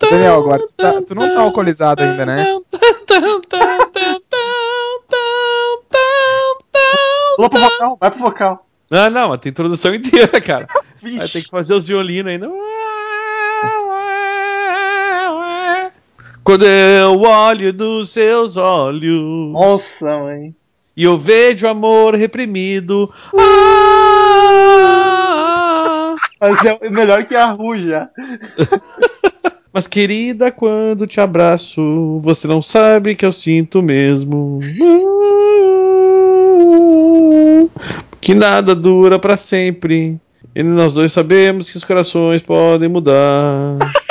Daniel, agora tu, tá- tu não tá alcoolizado ainda, né? Pula pro vocal, vai pro vocal. Não, não, mas tem introdução inteira, cara. Vai ter que fazer os violinos ainda. Quando eu olho nos seus olhos Nossa, mãe. e eu vejo amor reprimido. Ah! Mas é melhor que a Ru já. Mas querida, quando te abraço, você não sabe que eu sinto mesmo. Que nada dura pra sempre. E nós dois sabemos que os corações podem mudar.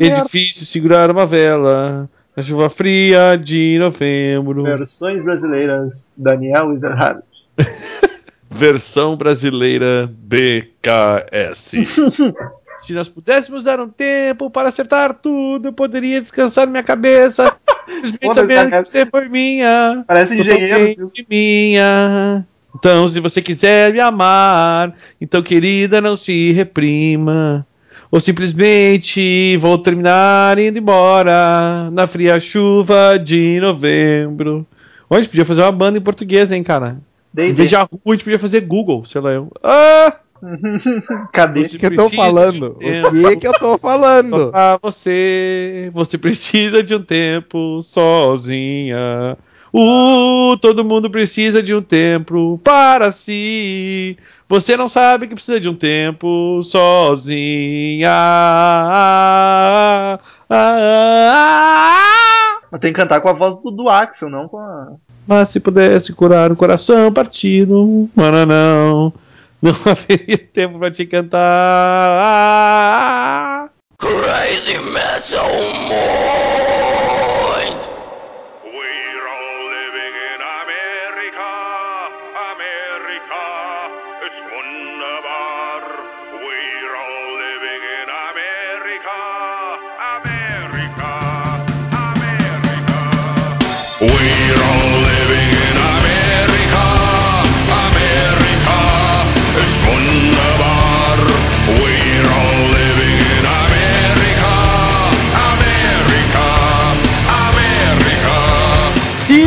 É difícil segurar uma vela na chuva fria de novembro. Versões brasileiras, Daniel Ezerhard. Versão brasileira BKS. Se nós pudéssemos dar um tempo para acertar tudo, eu poderia descansar minha cabeça. Simplesmente sabendo que você foi minha. Parece engenheiro. minha. Então, se você quiser me amar, então, querida, não se reprima. Ou simplesmente vou terminar indo embora na fria chuva de novembro. Gente podia fazer uma banda em português, hein, cara? Em vez de Yahoo, a gente podia fazer Google, sei lá eu. Ah! Cadê? O que, eu tô falando? um O que que eu tô falando? Pra você, você precisa de um tempo sozinha. Uh, todo mundo precisa de um tempo para si. Você não sabe que precisa de um tempo sozinha. Ah, ah, ah. Mas tem que cantar com a voz do, do Axel, não com a. Mas se pudesse curar o coração partido, mano, não. Não haveria tempo pra te cantar. Crazy Metal Mind.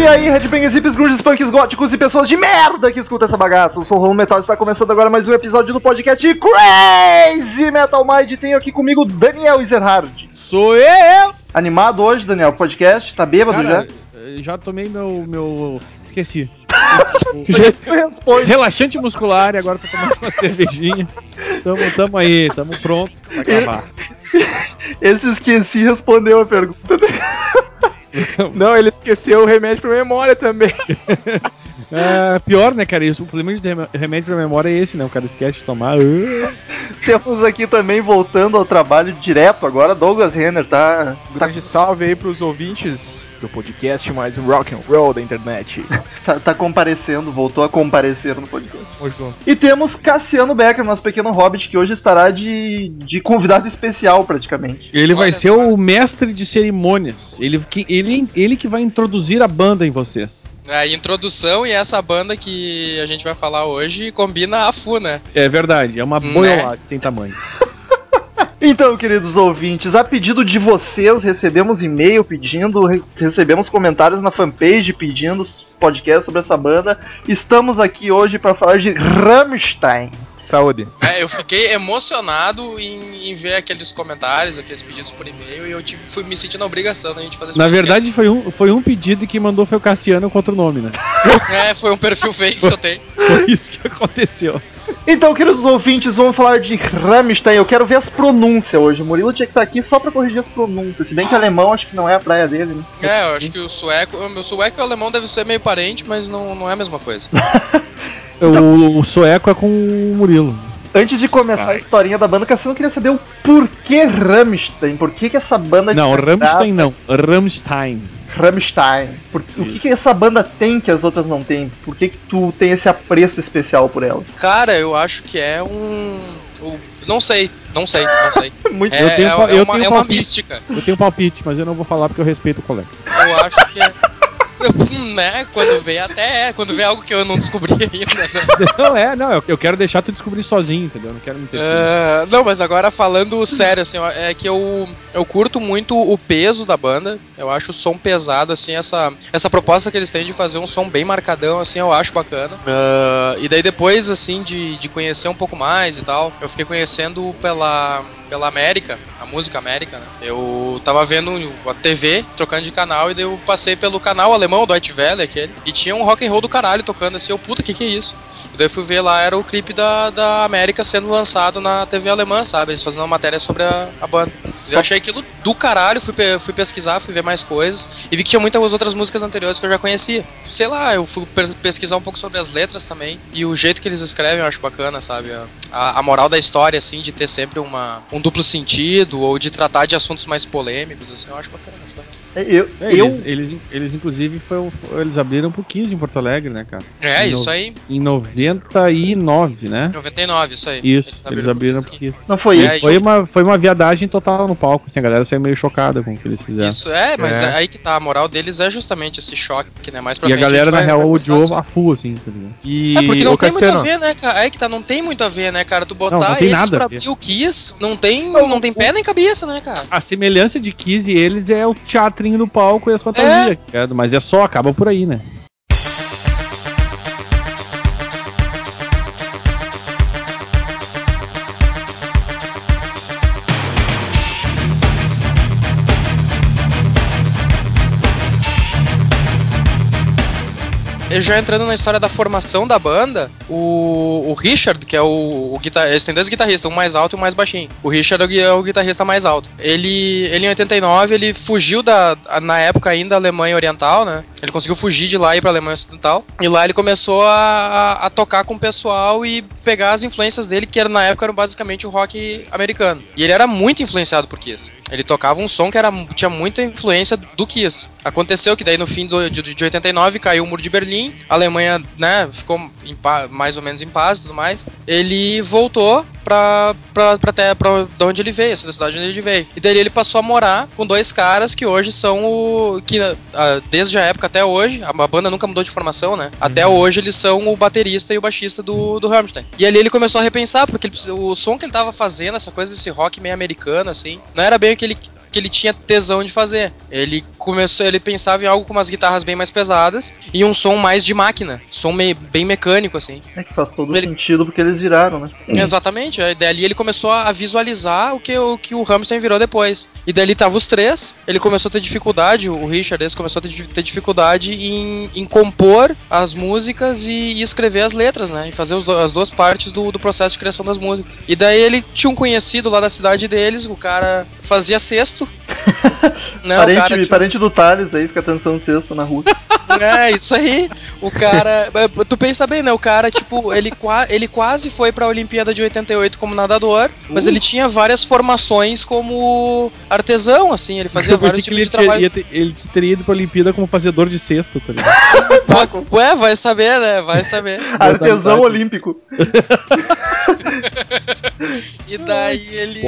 E aí, headbangers, hippies, grunges, punks, góticos e pessoas de merda que escutam essa bagaça. Eu sou o Romulo Metal e está começando agora mais um episódio do podcast Crazy Metal Mind. Tenho aqui comigo Daniel Ezerhard. Sou eu! Animado hoje, Daniel, podcast? Tá bêbado Cara, já? eu já tomei meu. meu... Esqueci. Relaxante muscular e agora tô tomando uma cervejinha. Tamo, tamo aí, tamo pronto pra gravar. Esse esqueci respondeu a pergunta. Não, ele esqueceu o remédio pra memória também. É, pior, né, cara? Isso, o problema de rem- remédio pra memória é esse, né? O cara esquece de tomar. Ah. Temos aqui também, voltando ao trabalho direto agora, Douglas Renner, tá? Tá, Grande salve aí pros ouvintes do podcast mais rock and roll da internet. tá- tá comparecendo, voltou a comparecer no podcast. Junto. E temos Cassiano Becker, nosso pequeno hobbit, que hoje estará de, de convidado especial, praticamente. Ele vai Olha ser só. o mestre de cerimônias. Ele que, ele, ele que vai introduzir a banda em vocês. A introdução e essa banda que a gente vai falar hoje combina a Fu, né? É verdade, é uma Né? boiolada sem tamanho. Então, queridos ouvintes, a pedido de vocês, recebemos e-mail pedindo, re- recebemos comentários na fanpage pedindo podcast sobre essa banda. Estamos aqui hoje para falar de Rammstein. Saúde. É, eu fiquei emocionado em, em ver aqueles comentários, aqueles pedidos por e-mail, e eu tive, fui me sentindo na obrigação da gente fazer esse Na verdade, foi um, foi um pedido e quem mandou foi o Cassiano com outro nome, né? É, foi um perfil fake que eu tenho. Foi isso que aconteceu. Então, queridos ouvintes, vamos falar de Rammstein. Eu quero ver as pronúncias hoje. O Murilo tinha que estar aqui só para corrigir as pronúncias. Se bem que alemão acho que não é a praia dele, né? É, eu acho que o sueco, o meu sueco e o alemão devem ser meio parente, mas não, não é a mesma coisa. O, o sueco é com o Murilo. Antes de começar a historinha da banda, Cassiano queria saber o porquê Rammstein. Por que, que essa banda Não, te Rammstein não. Rammstein. Rammstein. Por- o que, que essa banda tem que as outras não têm? Por que, que tu tem esse apreço especial por ela? Cara, eu acho que é um. o- não sei, não sei, não sei. Muito É, Eu tenho- é- eu é uma, tenho é uma palpite. mística. Eu tenho palpite, mas eu não vou falar porque eu respeito o colega. Eu acho que é. né? Quando vê até é, quando vê algo que eu não descobri ainda, né? Não, é, não, eu, eu quero deixar tu descobrir sozinho, entendeu? Eu não quero me ter. É, não, mas agora falando sério, assim, é que eu, eu curto muito o peso da banda. Eu acho o som pesado, assim, essa, essa proposta que eles têm de fazer um som bem marcadão, assim, eu acho bacana. Ah, e daí depois, assim, de, de conhecer um pouco mais e tal, eu fiquei conhecendo pela, pela América, a música América, né? Eu tava vendo a TV, trocando de canal, e daí eu passei pelo canal alemão, do Deutsche Welle, aquele, e tinha um rock and roll do caralho tocando assim, eu, puta, que que é isso? E daí fui ver lá, era o clipe da, da América sendo lançado na TV alemã, sabe? Eles fazendo uma matéria sobre a, a banda. Eu achei aquilo do caralho, fui, fui pesquisar, fui ver mais coisas, e vi que tinha muitas outras músicas anteriores que eu já conhecia. Sei lá, eu fui pe- pesquisar um pouco sobre as letras também, e o jeito que eles escrevem eu acho bacana, sabe? A, a, a moral da história, assim, de ter sempre uma, um duplo sentido, ou de tratar de assuntos mais polêmicos, assim, eu acho bacana. Acho bacana. Eu, É, eu, eles, eles, eles, inclusive, foi, foi- eles abriram pro 15 em Porto Alegre, né, cara? É, Em isso no- aí, Em 99, né? 99, isso aí. Isso, eles abriram pro pro 15. não foi É, isso. e Foi uma, foi uma viadagem total no palco, assim, a galera saiu meio chocada com o que eles fizeram. Isso, é, mas É. é aí que tá, a moral deles é justamente esse choque, que né, mais pra E a frente galera, gente na vai- real, odiou a full, assim, tá ligado? E É, porque não ô, tem muito Cassiano, a ver, né, cara? É que tá, não tem muito a ver, né, cara? Tu botar Não, não tem eles nada a pra abrir o Kiss, não tem, não tem pé nem cabeça, né, cara? A semelhança de Kiss e eles é o do palco e as fantasias, tá ligado? mas é só, acaba por aí, né? Já entrando na história da formação da banda, o, o Richard, que é o, o guitarrista, eles têm dois guitarristas, um mais alto e um mais baixinho. O Richard é o é guitarrista mais alto. Ele, ele em 89, ele fugiu da, na época ainda Alemanha Oriental, né? Ele conseguiu fugir de lá e ir pra Alemanha Ocidental. E lá ele começou a, a, a tocar com o pessoal e pegar as influências dele, que era, na época eram basicamente o rock americano. E ele era muito influenciado por Kiss. Ele tocava um som que era, tinha muita influência do Kiss. Aconteceu que daí no fim do, de, de 89 caiu o muro de Berlim, a Alemanha, né, ficou em pa- mais ou menos em paz e tudo mais. Ele voltou pra, pra, pra, terra, pra de onde ele veio, essa da cidade onde ele veio. E daí ele passou a morar com dois caras que hoje são o. que ah, desde a época até hoje, a banda nunca mudou de formação, né? Até hoje eles são o baterista e o baixista do, do Rammstein. E ali ele começou a repensar, porque ele o som que ele tava fazendo, essa coisa desse rock meio americano, assim, não era bem o que ele que ele tinha tesão de fazer. Ele começou, ele pensava em algo com umas guitarras bem mais pesadas e um som mais de máquina, som meio, bem mecânico assim. É que faz todo Ele- sentido porque eles viraram, né? Exatamente. Aí dali ele começou a visualizar o que o, que o Hamilton virou depois. E dali tava os três. Ele começou a ter dificuldade, o Richard esse começou a ter, ter dificuldade em, em compor as músicas e, e escrever as letras, né? E fazer os as duas partes do, do processo de criação das músicas. E daí ele tinha um conhecido lá da cidade deles, o cara fazia cesto. né? o parente, cara tinha- parente do Thales aí, fica trançando cesto na rua. é, isso aí. O cara. Tu pensa bem, né? O cara, tipo, ele, qua- ele quase foi pra Olimpíada de 88 como nadador, mas Uh. ele tinha várias formações como artesão, assim. Ele fazia Eu vários que tipos ele, de tinha- trabalho. ter- ele teria ido pra Olimpíada como fazedor de cesto, tá ligado? Ué, vai saber, né? Vai saber. Artesão Modalidade. olímpico. E daí ele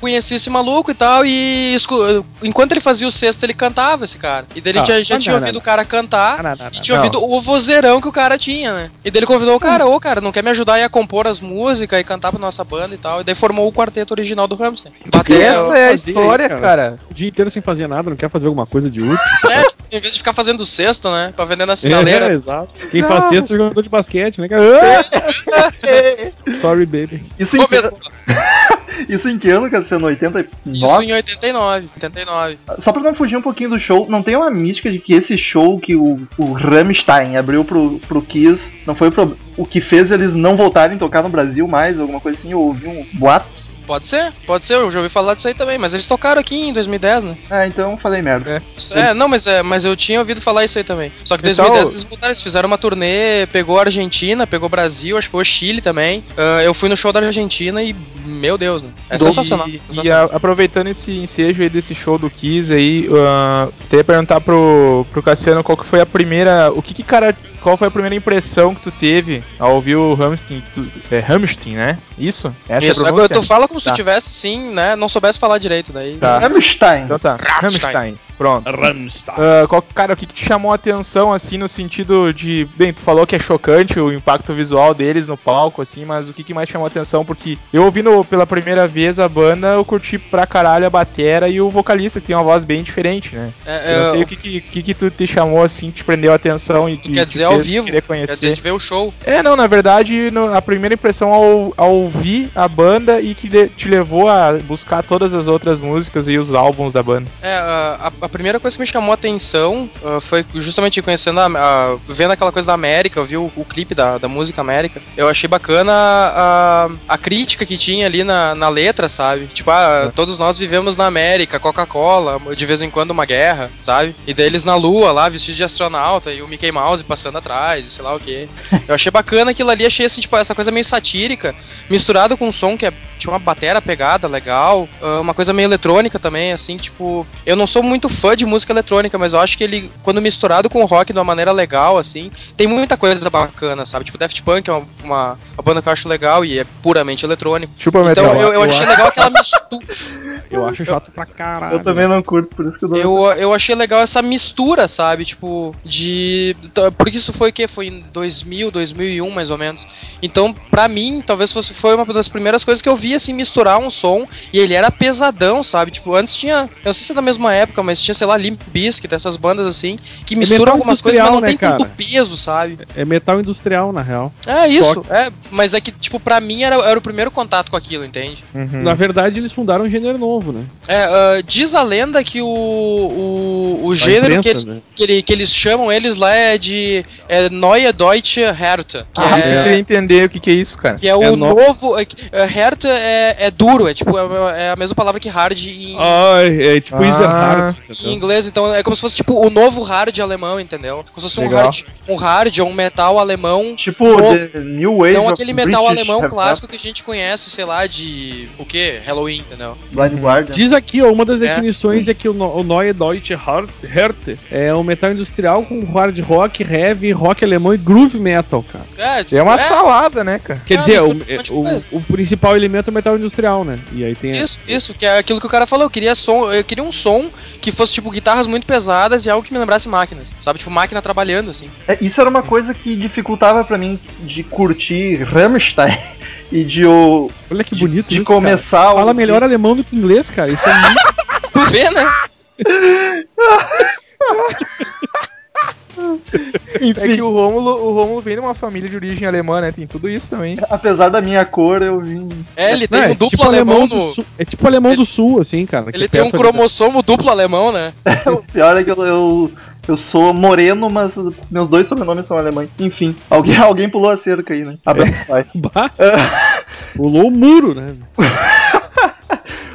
conhecia esse maluco e tal, e escu- enquanto ele fazia o cesto, ele cantava esse cara. E daí ele Ah, já, já não, tinha não, ouvido não. o cara cantar. Ah, não, não, E tinha Não. ouvido o vozeirão que o cara tinha, né? E daí ele convidou o cara, ô cara, não quer me ajudar aí a compor as músicas e cantar pra nossa banda e tal. E daí formou o quarteto original do. Bateu, Essa é a fazia aí, história, cara. cara. O dia inteiro sem fazer nada, não quer fazer alguma coisa de útil. Tipo, em vez de ficar fazendo cesto, né? Pra vender na É, sinaleira. exato. Quem faz cesto é jogador de basquete, né, cara? Ah! Sorry, baby. Isso em, Começou. isso em que ano, Cassiano? 89? Isso em 89. 89. Só pra não fugir um pouquinho do show, não tem uma mística de que esse show que o, o Rammstein abriu pro, pro Kiss não foi o pro- o que fez eles não voltarem a tocar no Brasil mais, alguma coisa assim? Eu ouvi um boatos. Pode ser, pode ser, eu já ouvi falar disso aí também, mas eles tocaram aqui em 2010, né? Ah, então eu falei merda. Isso- É, não, mas, é, mas eu tinha ouvido falar isso aí também. Só que em Então- 2010 eles voltaram, eles fizeram uma turnê, pegou a Argentina, pegou o Brasil, acho que foi o Chile também. Ah, eu fui no show da Argentina e, meu Deus, né? É E- sensacional. E, sensacional. a- aproveitando esse ensejo aí desse show do Kiss aí, uh, queria perguntar pro, pro Cassiano qual que foi a primeira. O que, que cara. Qual foi a primeira impressão que tu teve ao ouvir o Hamstein? tu- é Hamstein, né? Isso? Essa Isso, é a tu fala como se Tá. tu tivesse, assim, né? Não soubesse falar direito daí. Tá. Rammstein. Então tá. Hamstein. Pronto. Rammstein. Ah, qual- cara, o que, que te chamou a atenção, assim, no sentido de. Bem, tu falou que é chocante o impacto visual deles no palco, assim, mas o que, que mais chamou a atenção? Porque eu ouvindo pela primeira vez a banda, eu curti pra caralho a batera e o vocalista, que tem uma voz bem diferente, né? É, Eu não é, sei o que, que, que, que tu te chamou, assim, te prendeu a atenção e tu e quer dizer ao vivo? querer Quer conhecer. dizer, de ver o show. É, não, na verdade, no- a primeira impressão ao, ao ouvir a banda e que de- te levou a buscar todas as outras músicas e os álbuns da banda. É, a, a primeira coisa que me chamou a atenção ah, foi justamente conhecendo a, a- vendo aquela coisa da América, eu vi o, o clipe da, da música América. Eu achei bacana a, a crítica que tinha ali na, na letra, sabe? Tipo, ah, todos nós vivemos na América, Coca-Cola, de vez em quando uma guerra, sabe? E daí eles na lua lá, vestidos de astronauta, e o Mickey Mouse passando atrás, e sei lá o que. Eu achei bacana aquilo ali, achei assim, tipo, essa coisa meio satírica, misturado com um som que é, tinha uma batera pegada legal, ah, uma coisa meio eletrônica também, assim, tipo. Eu não sou muito fã de música eletrônica, mas eu acho que ele, quando misturado com o rock de uma maneira legal, assim, tem muita coisa bacana, sabe? Tipo, Daft Punk é uma, uma, uma banda que eu acho legal e é puramente eletrônico. Super Então Metal. eu, eu achei legal aquela mistura. Eu acho chato pra caralho. Eu também não curto, por isso que eu não. Eu, eu achei legal essa mistura, sabe? Tipo, de. Porque isso foi o quê? Foi em 2000, 2001, mais ou menos. Então, pra mim, talvez fosse foi uma das primeiras coisas que eu vi, assim, misturar um som. E ele era pesadão, sabe? Tipo, antes tinha. Eu não sei se é da mesma época, mas tinha, sei lá, Limp Bizkit, essas bandas assim, que misturam metal algumas coisas, mas não industrial, tem né, tanto cara? peso, sabe? É metal industrial, na real. É isso, Só é. Mas é que, tipo, pra mim era, era o primeiro contato com aquilo, entende? Uhum. Na verdade, eles fundaram um gênero novo, né? É, ah, diz a lenda que o, o, o gênero imprensa, que eles, né? que, ele- que eles chamam eles lá é de é Neue Deutsche Härte. Que Ah, você é, queria entender o que, que é isso, cara. que é o É no- novo. É, é, Härte é, é duro, é tipo é, é a mesma palavra que hard em, Ai, é tipo Ah. isso é hard, em inglês, então é como se fosse tipo o novo hard alemão, entendeu? Como se fosse um hard, um hard ou um metal alemão. Tipo, Novo. The New Wave. Não aquele metal British alemão clássico que a gente conhece, sei lá, de. O que? Halloween, entendeu? Blind Guardian. Diz aqui, ó, uma das É. definições é que o, o Neue Deutsche Hart- Härte é um metal industrial com hard rock, heavy, rock alemão e groove metal, cara. É, É uma é, salada, né, cara? Quer Ah, dizer, o, é o- o principal elemento é o metal industrial, né? E aí tem. Isso, isso, que é aquilo que o cara falou. Eu queria som, eu queria um som que fosse tipo guitarras muito pesadas e algo que me lembrasse máquinas, sabe? Tipo máquina trabalhando assim. É, isso era uma coisa que dificultava pra mim de curtir Rammstein e de, o, Olha que de, bonito de isso, cara. começar Fala o- melhor alemão do que inglês, cara. Isso é muito. Tu vê, né? É que o Rômulo, o Rômulo vem de uma família de origem alemã, né? Tem tudo isso também. apesar da minha cor, eu vim. É, ele tem Não, um é duplo tipo alemão do no. sul, É tipo alemão do sul, assim, cara. Ele é tem um cromossomo duplo alemão, né? O pior é que eu, eu, eu sou moreno, mas meus dois sobrenomes são alemães. Enfim, alguém, alguém pulou a cerca aí, né? Abraço, pai. Bah, Ah, pulou o muro, né?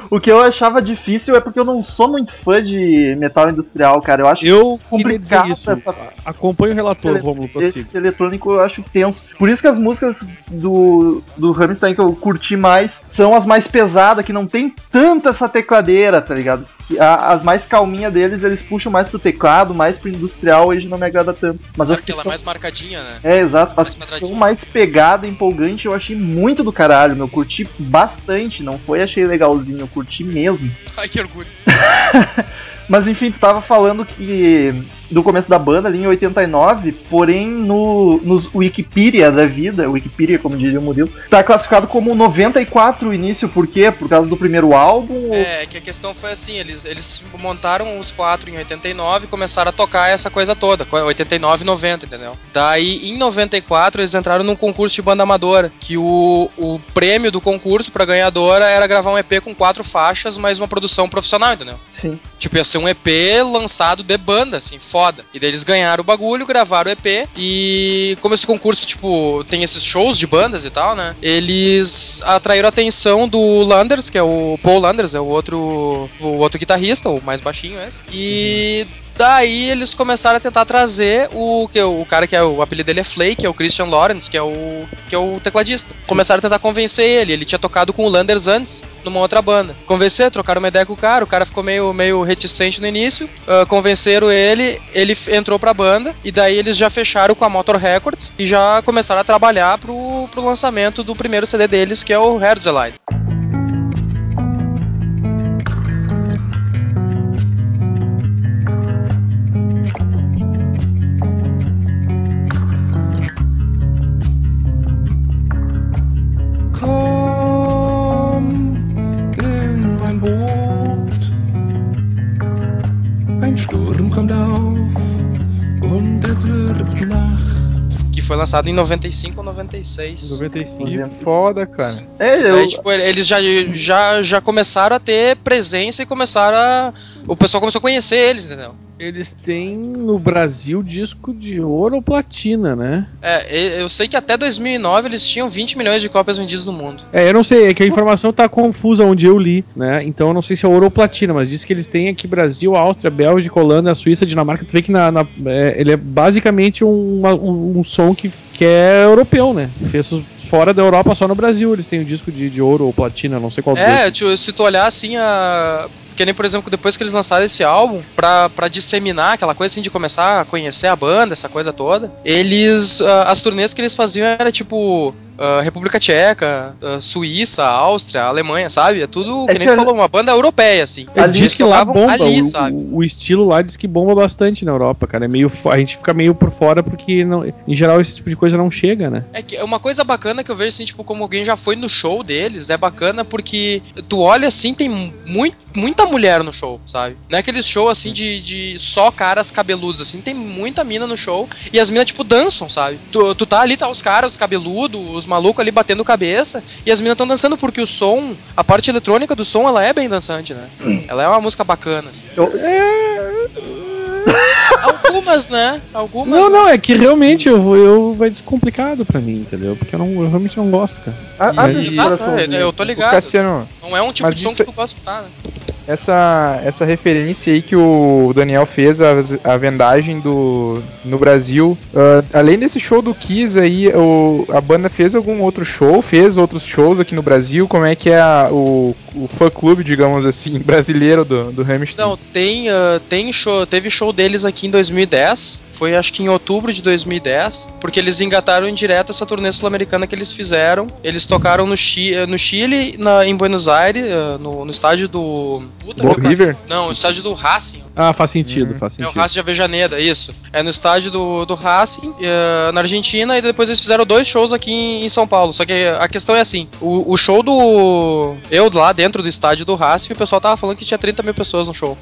O que eu achava difícil é porque eu não sou muito fã de metal industrial, cara. Eu acho Eu complicado isso. essa- Acompanhe o relator, Romulo, esse eletrônico eu acho tenso. Por isso que as músicas do, do Rammstein que eu curti mais são as mais pesadas, que não tem tanto essa tecladeira, tá ligado? As mais calminhas deles, eles puxam mais pro teclado, mais pro industrial, hoje não me agrada tanto. Mas as que Aquela são... mais marcadinha, né? É, exato. As mais que mais pegada, empolgante, eu achei muito do caralho, meu. Curti bastante, não foi achei legalzinho, curti mesmo. Ai, que orgulho. Mas enfim, tu tava falando que do começo da banda ali em 89, porém no nos Wikipedia da vida, Wikipedia como diria o Murilo, tá classificado como 94 o início, por quê? Por causa do primeiro álbum? ou- É, que a questão foi assim, eles, eles montaram os quatro em 89 e começaram a tocar essa coisa toda, co- 89 e 90, entendeu? Daí, em 94, eles entraram num concurso de banda amadora, que o, o prêmio do concurso pra ganhadora era gravar um EP com quatro faixas, mais uma produção profissional, entendeu? Sim. Tipo, ia ser um EP lançado de banda, assim, foda. E daí eles ganharam o bagulho, gravaram o EP. E como esse concurso, tipo, tem esses shows de bandas e tal, né? Eles atraíram a atenção do Landers, que é o Paul Landers, é o outro, o outro guitarrista, o mais baixinho esse. E daí eles começaram a tentar trazer o que o cara que é o apelido dele é Flake, que é o Christian Lawrence, que é o que é o tecladista. Começaram a tentar convencer ele, ele tinha tocado com o Landers antes numa outra banda. Convencer, trocaram uma ideia com o cara, o cara ficou meio meio reticente no início, ah, convenceram ele, ele entrou pra banda e daí eles já fecharam com a Motor Records e já começaram a trabalhar pro, pro lançamento do primeiro CD deles, que é o Herzeleid. Lançado em 95 ou 96. 95. Que foda, cara. É, eu, Aí, tipo, eles já, já, já começaram a ter presença e começaram a. O pessoal começou a conhecer eles, entendeu? Eles têm no Brasil disco de ouro ou platina, né? É, eu sei que até 2009 eles tinham 20 milhões de cópias vendidas no mundo. É, eu não sei, é que a informação tá confusa onde eu li, né? Então eu não sei se é ouro ou platina, mas diz que eles têm aqui Brasil, Áustria, Bélgica, Holanda, Suíça, Dinamarca. Tu vê que na, na- é, ele é basicamente um, uma- um, um som que, que é europeu, né? Fez fora da Europa, só no Brasil eles têm o disco de, de ouro ou platina, não sei qual É, tipo, se tu olhar assim, a. Que nem, por exemplo, depois que eles lançaram esse álbum, pra, pra disseminar aquela coisa assim de começar a conhecer a banda, essa coisa toda, eles. ah, as turnês que eles faziam era tipo. ah, República Tcheca, ah, Suíça, Áustria, Alemanha, sabe? É tudo, É que nem que falou, uma banda europeia, assim. Ele ali diz Eles que lá bomba, ali, o, sabe? o- estilo lá diz que bomba bastante na Europa, cara. É meio, a gente fica meio por fora porque não- em geral esse tipo de coisa não chega, né? É que uma coisa bacana que eu vejo assim, tipo, como alguém já foi no show deles, é bacana porque tu olha assim, tem mui- muita mulher no show, sabe? Não é aqueles show assim de, de só caras cabeludos, assim, tem muita mina no show e as minas, tipo, dançam, sabe? Tu, tu tá ali, tá os caras, os cabeludos, os malucos ali batendo cabeça e as minas estão dançando porque o som, a parte eletrônica do som, ela é bem dançante, né? Ela é uma música bacana, assim. eu- Algumas, né? Algumas. Não, né? não, é que realmente eu, vou- eu vai descomplicado pra mim, entendeu? Porque eu, não, eu realmente não gosto, cara. a- abre Mas- Exato, é, eu tô ligado. Cassiano, Não é um tipo de som isso que é- tu gosta de escutar, né? Essa, essa referência aí que o Daniel fez, a, a vendagem do, no Brasil, ah, além desse show do Kiss aí, o, a banda fez algum outro show? Fez outros shows aqui no Brasil? Como é que é a- o, o fã-clube, digamos assim, brasileiro do, do Hamilton? Não, tem, ah, tem show, teve show deles aqui em 2010. Foi acho que em outubro de 2010, porque eles engataram em direto essa turnê sul-americana que eles fizeram. Eles tocaram no, Chi, eh, no Chile, na- em Buenos Aires, eh, no, no estádio do. Puta, meu, River? Não, no estádio do Racing. Ah, faz sentido, Hum. faz É o sentido. Racing de Avejaneda, isso. É no estádio do, do Racing, eh, na Argentina, e depois eles fizeram dois shows aqui em, em São Paulo. Só que a questão é assim: o, o show do. Eu lá dentro do estádio do Racing, o pessoal tava falando que tinha 30 mil pessoas no show.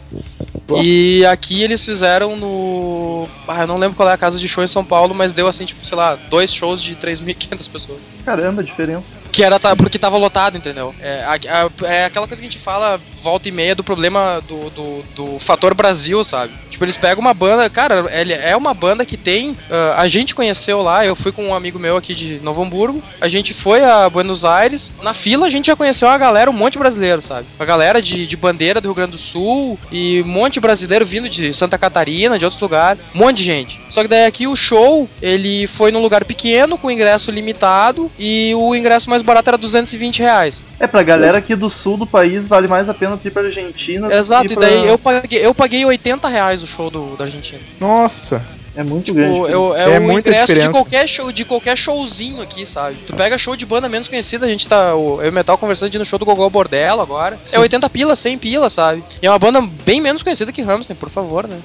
E aqui eles fizeram no. Ah, eu não lembro qual é a casa de show em São Paulo, mas deu assim, tipo, sei lá, dois shows de 3.500 pessoas. Caramba, a diferença. Que era porque tava lotado, entendeu? É, a- a- é aquela coisa que a gente fala volta e meia do problema do, do, do fator Brasil, sabe? Tipo, eles pegam uma banda, cara, ele é uma banda que tem. ah, a gente conheceu lá, eu fui com um amigo meu aqui de Novo Hamburgo, a gente foi a Buenos Aires, na fila a gente já conheceu uma galera, um monte de brasileiro, sabe? A galera de, de bandeira do Rio Grande do Sul e um monte de brasileiro vindo de Santa Catarina, de outros lugares, um monte de gente. Só que daí aqui o show, ele foi num lugar pequeno, com ingresso limitado, e o ingresso mais barato era 220 reais. É, pra galera aqui do sul do país, vale mais a pena ir pra Argentina. Exato, e pra- daí eu paguei, eu paguei 80 reais o show do, da Argentina. Nossa, É muito Tipo, grande. eu, é, É o ingresso de qualquer show, de qualquer showzinho aqui, sabe? Tu pega show de banda menos conhecida, a gente tá. o- Eu e o Metal conversando de ir no show do Gogol Bordello agora. É 80 pila, 100 pila, sabe? E é uma banda bem menos conhecida que Hamilton, por favor, né?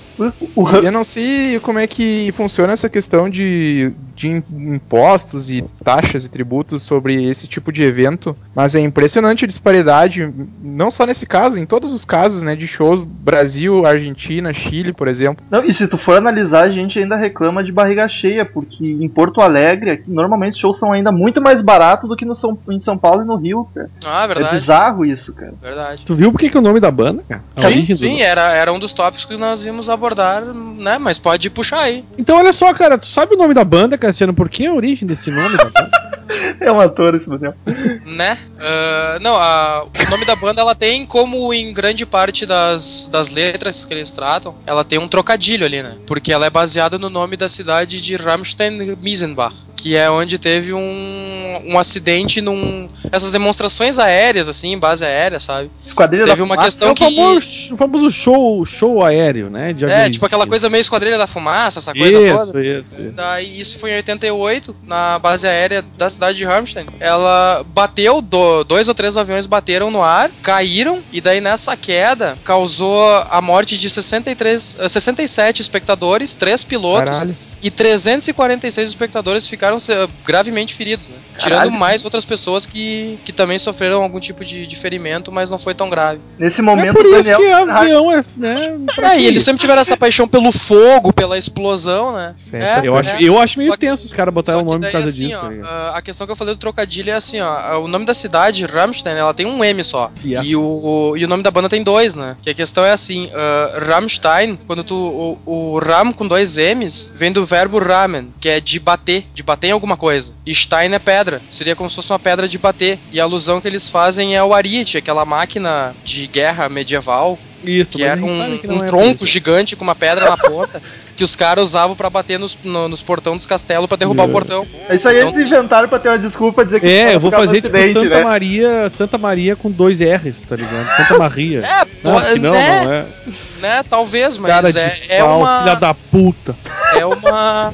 Eu não sei como é que funciona essa questão de, de im- impostos e taxas e tributos sobre esse tipo de evento, mas é impressionante a disparidade, não só nesse caso, em todos os casos, né, de shows Brasil, Argentina, Chile, por exemplo. Não, e se tu for analisar, a gente ainda reclama de barriga cheia, porque em Porto Alegre, normalmente os shows são ainda muito mais baratos do que no São, em São Paulo e no Rio, cara. Ah, É verdade. bizarro isso, cara. verdade. Tu viu por que é o nome da banda, cara? A Sim, sim, era, era um dos tópicos que nós íamos abordar, né? Mas pode puxar aí. Então olha só, cara, tu sabe o nome da banda, Cassiano? Por que a origem desse nome da banda? É um ator esse Daniel. né? Ah, não, a- o nome da banda ela tem como em grande parte das, das letras que eles tratam, ela tem um trocadilho ali, né? Porque ela é baseada no nome da cidade de Ramstein-Miesenbach, que é onde teve um, um acidente num essas demonstrações aéreas assim, em base aérea, sabe? Esquadrilha Teve da uma Fumaça. É questão o que famoso, o famoso show, show aéreo, né? De é, tipo aquela coisa meio esquadrilha da fumaça, essa coisa Isso, toda. isso, isso. Daí isso foi em 88, na base aérea da cidade de Rammstein, ela bateu, do- dois ou três aviões bateram no ar, caíram, e daí nessa queda causou a morte de 63, eh, 67 espectadores, três pilotos, Caralho. e 346 espectadores ficaram se- gravemente feridos, né? Tirando mais outras pessoas que, que também sofreram algum tipo de, de ferimento, mas não foi tão grave. Nesse É momento por o isso que Daniel. avião é, né? pra É, e eles sempre tiveram essa paixão pelo fogo, pela explosão, né? Sensacional. Eu é. acho, eu acho meio que- tenso os caras botarem o nome daí, por causa assim, disso. ó, tá ligado? a- questão que eu falei do trocadilho é assim, ó, o nome da cidade, Rammstein, ela tem um M só. Yes. E, o, o- e o nome da banda tem dois, né? Que a questão é assim, ah, Rammstein, quando tu. O, o Ram com dois M's vem do verbo ramen, que é de bater, de bater em alguma coisa. E Stein é pedra. Seria como se fosse uma pedra de bater. E a alusão que eles fazem é o Ariete, aquela máquina de guerra medieval, Isso, que mas a era gente um, sabe que não um é tronco gigante com uma pedra na ponta. Que os caras usavam pra bater nos, no- nos portão dos castelos pra derrubar o É. portão. É isso aí, eles Então- inventaram pra ter uma desculpa dizer que É, os eu vou fazer tipo acidente, Santa né? Maria, Santa Maria com dois R's, tá ligado? Santa Maria. É, pô, Não, que não, né, não é. Né, talvez, mas Cara de é, é pau, uma. filha da puta. É uma.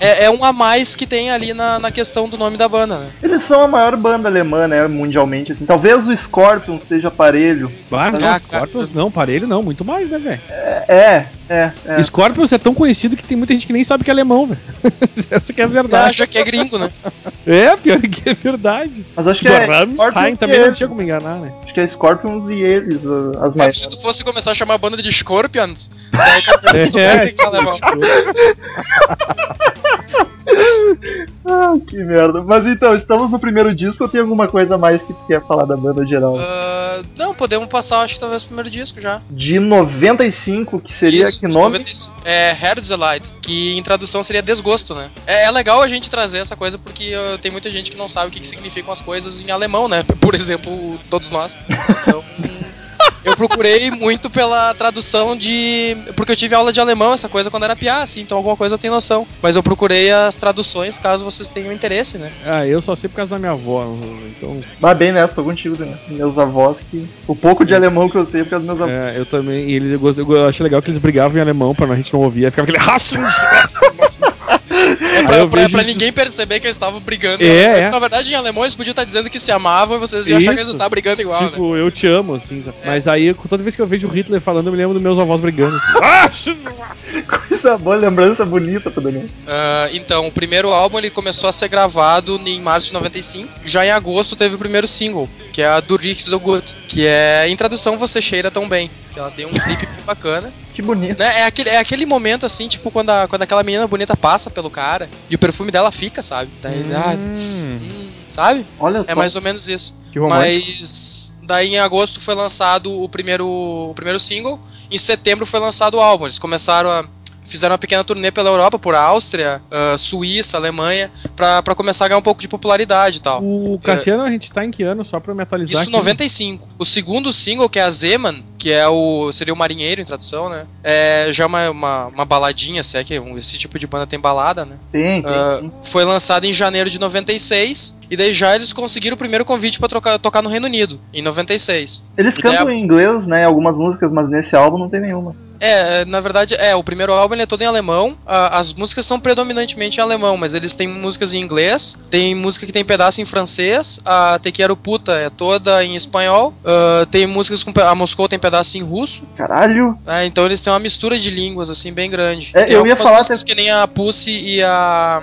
é, é um a mais que tem ali na, na questão do nome da banda, né? Eles são a maior banda alemã, né, mundialmente, assim. Talvez o Scorpion seja aparelho. Ah, não, Ah, Scorpions não, parelho não, muito mais, né, velho? É, é, é. Scorpions é tão conhecido que tem muita gente que nem sabe que é alemão, velho. Essa que é a Ah, verdade. já que é gringo, né? É, pior que é verdade. Mas acho que Do é Rammstein também não tinha como enganar, né? Acho que é Scorpions e eles, uh, as É, mais. se tu fosse começar a chamar a banda de Scorpions, daí É, que alemão. Ah, que merda. Mas então, estamos no primeiro disco ou tem alguma coisa a mais que tu quer falar da banda geral? Ah, não, podemos passar, acho que talvez o primeiro disco já. De 95, que seria Isso, que nome? 95. É Herzeleid, que em tradução seria desgosto, né? É, é legal a gente trazer essa coisa porque uh, tem muita gente que não sabe o que, que significam as coisas em alemão, né? Por exemplo, todos nós. Então, eu procurei muito pela tradução de. Porque eu tive aula de alemão, essa coisa quando era piá, assim, então alguma coisa eu tenho noção. Mas eu procurei as traduções caso vocês tenham interesse, né? Ah, eu só sei por causa da minha avó, então... Ah, bem nessa, tô contigo também. Meus avós que. O pouco de alemão que eu sei é por causa dos meus avós. É, eu também, e eles, eu, gosto- eu achei legal que eles brigavam em alemão pra a gente não ouvir, aí ficava aquele... É pra, eu pra- pra isso- ninguém perceber que eles estavam brigando. É, é. Na verdade, em alemão eles podiam estar dizendo que se amavam e vocês iam achar que eles Isso. estavam brigando igual, né? Tipo, eu te amo, assim. tá? Mas aí, toda vez que eu vejo o Hitler falando, eu me lembro dos meus avós brigando. Ah, Coisa boa, lembrança bonita pra Daniel. Ah, então, o primeiro álbum ele começou a ser gravado em março de 95. Já em agosto teve o primeiro single, que é a Do Riech So Gut, que é em tradução Você Cheira Tão Bem. Que ela tem um clipe bem bacana. Que bonito. Né? É, aquele, é aquele momento assim, tipo, quando, a- quando aquela menina bonita passa pelo cara e o perfume dela fica, sabe? Daí, ah, Hum, hum, sabe? Olha só. É mais ou menos isso. Que romântico. Mas daí em agosto foi lançado o primeiro, o primeiro single, em setembro foi lançado o álbum. Eles começaram a fizeram uma pequena turnê pela Europa, por Áustria, ah, Suíça, Alemanha, pra, pra começar a ganhar um pouco de popularidade e tal. O Cassiano, a gente tá em que ano, só pra metalizar Isso aqui? em 95. O segundo single, que é a Zeman, que é o. seria o marinheiro em tradução, né? É já uma, uma, uma baladinha, se é que esse tipo de banda tem balada, né? Tem, tem, Ah, sim. foi lançado em janeiro de 96. E daí já eles conseguiram o primeiro convite pra trocar- tocar no Reino Unido, em 96. Eles e daí cantam em inglês, né? Algumas músicas, mas nesse álbum não tem nenhuma. É, na verdade, é, o primeiro álbum é todo em alemão. a- as músicas são predominantemente em alemão, mas eles têm músicas em inglês, tem música que tem pedaço em francês, a Te Quero Puta é toda em espanhol, ah, tem músicas com. A Moscou tem pedaço em russo, Caralho! né, então eles têm uma mistura de línguas, assim, bem grande. É, tem eu ia falar músicas que nem a Pussy e a.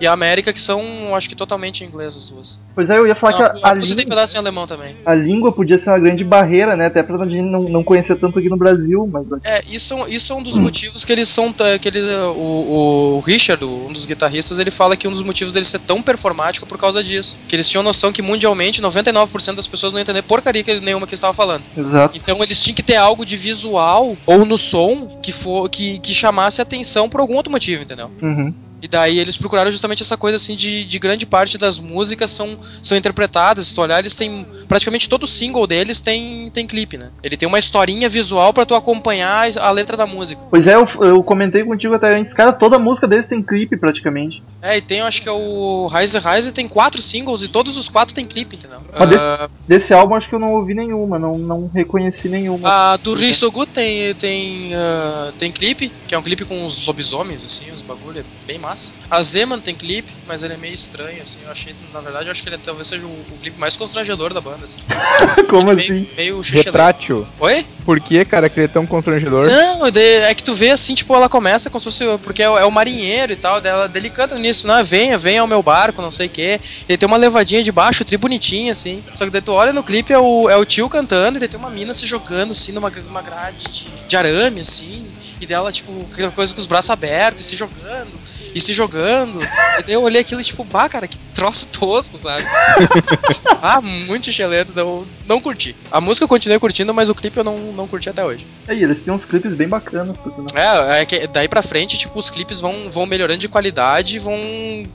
E a América, que são, acho que totalmente em inglês as duas. Pois é, eu ia falar Não, que a, a a Pussy tem língua, pedaço em alemão também. a língua podia ser uma grande barreira, né? Até pra gente não, não conhecer tanto aqui no Brasil, mas É, isso, isso é um dos motivos que eles são. Que ele, o, o Richard, um dos guitarristas, ele fala que um dos motivos dele ser tão performático é por causa disso. Que eles tinham noção que mundialmente 99% das pessoas não entender porcaria que, nenhuma que eles estavam falando. exato. Então eles tinham que ter algo de visual ou no som que, for, que, que chamasse atenção por algum outro motivo, entendeu? Uhum. E daí eles procuraram justamente essa coisa assim de, de grande parte das músicas são, são interpretadas. Se tu olhar, eles têm. Praticamente todo single deles tem, tem clipe, né? Ele tem uma historinha visual pra tu acompanhar a letra da música. Pois é, eu, eu comentei contigo até antes, cara, toda música deles tem clipe praticamente. É, e tem, eu acho que é o Rise Rise tem quatro singles e todos os quatro tem clipe, entendeu? Mas desse- Ah, Desse álbum acho que eu não ouvi nenhuma, não, não reconheci nenhuma. a do Rick So Good tem, tem, ah, tem clipe. que é um clipe com uns lobisomens, assim, os bagulho é bem massa. A Zeman tem clipe, mas ele é meio estranho, assim, eu achei, na verdade, eu acho que ele talvez seja o, o clipe mais constrangedor da banda, assim. Como Ele assim? Meio, meio. Retrátil. Oi? Por que, cara, que ele é tão constrangedor? Não, é é que tu vê assim, tipo, ela começa como se fosse. Porque é o, é o marinheiro e tal, dela, dele canta nisso, né? Venha, venha ao meu barco, não sei o quê. Ele tem uma levadinha de baixo, tri bonitinha, assim. Só que daí tu olha no clipe, é o, é o tio cantando, e ele tem uma mina se jogando, assim, numa, numa grade de, de arame, assim. E dela, tipo, aquela coisa com os braços abertos, e se jogando, e se jogando. E daí eu olhei aquilo e, tipo, bah, cara, que troço tosco, sabe? ah, muito xelento, então não curti. A música eu continuei curtindo, mas o clipe eu não, não curti até hoje. Aí, eles têm uns clipes bem bacanas, por sinal. É, é que daí pra frente, tipo, os clipes vão, vão melhorando de qualidade e vão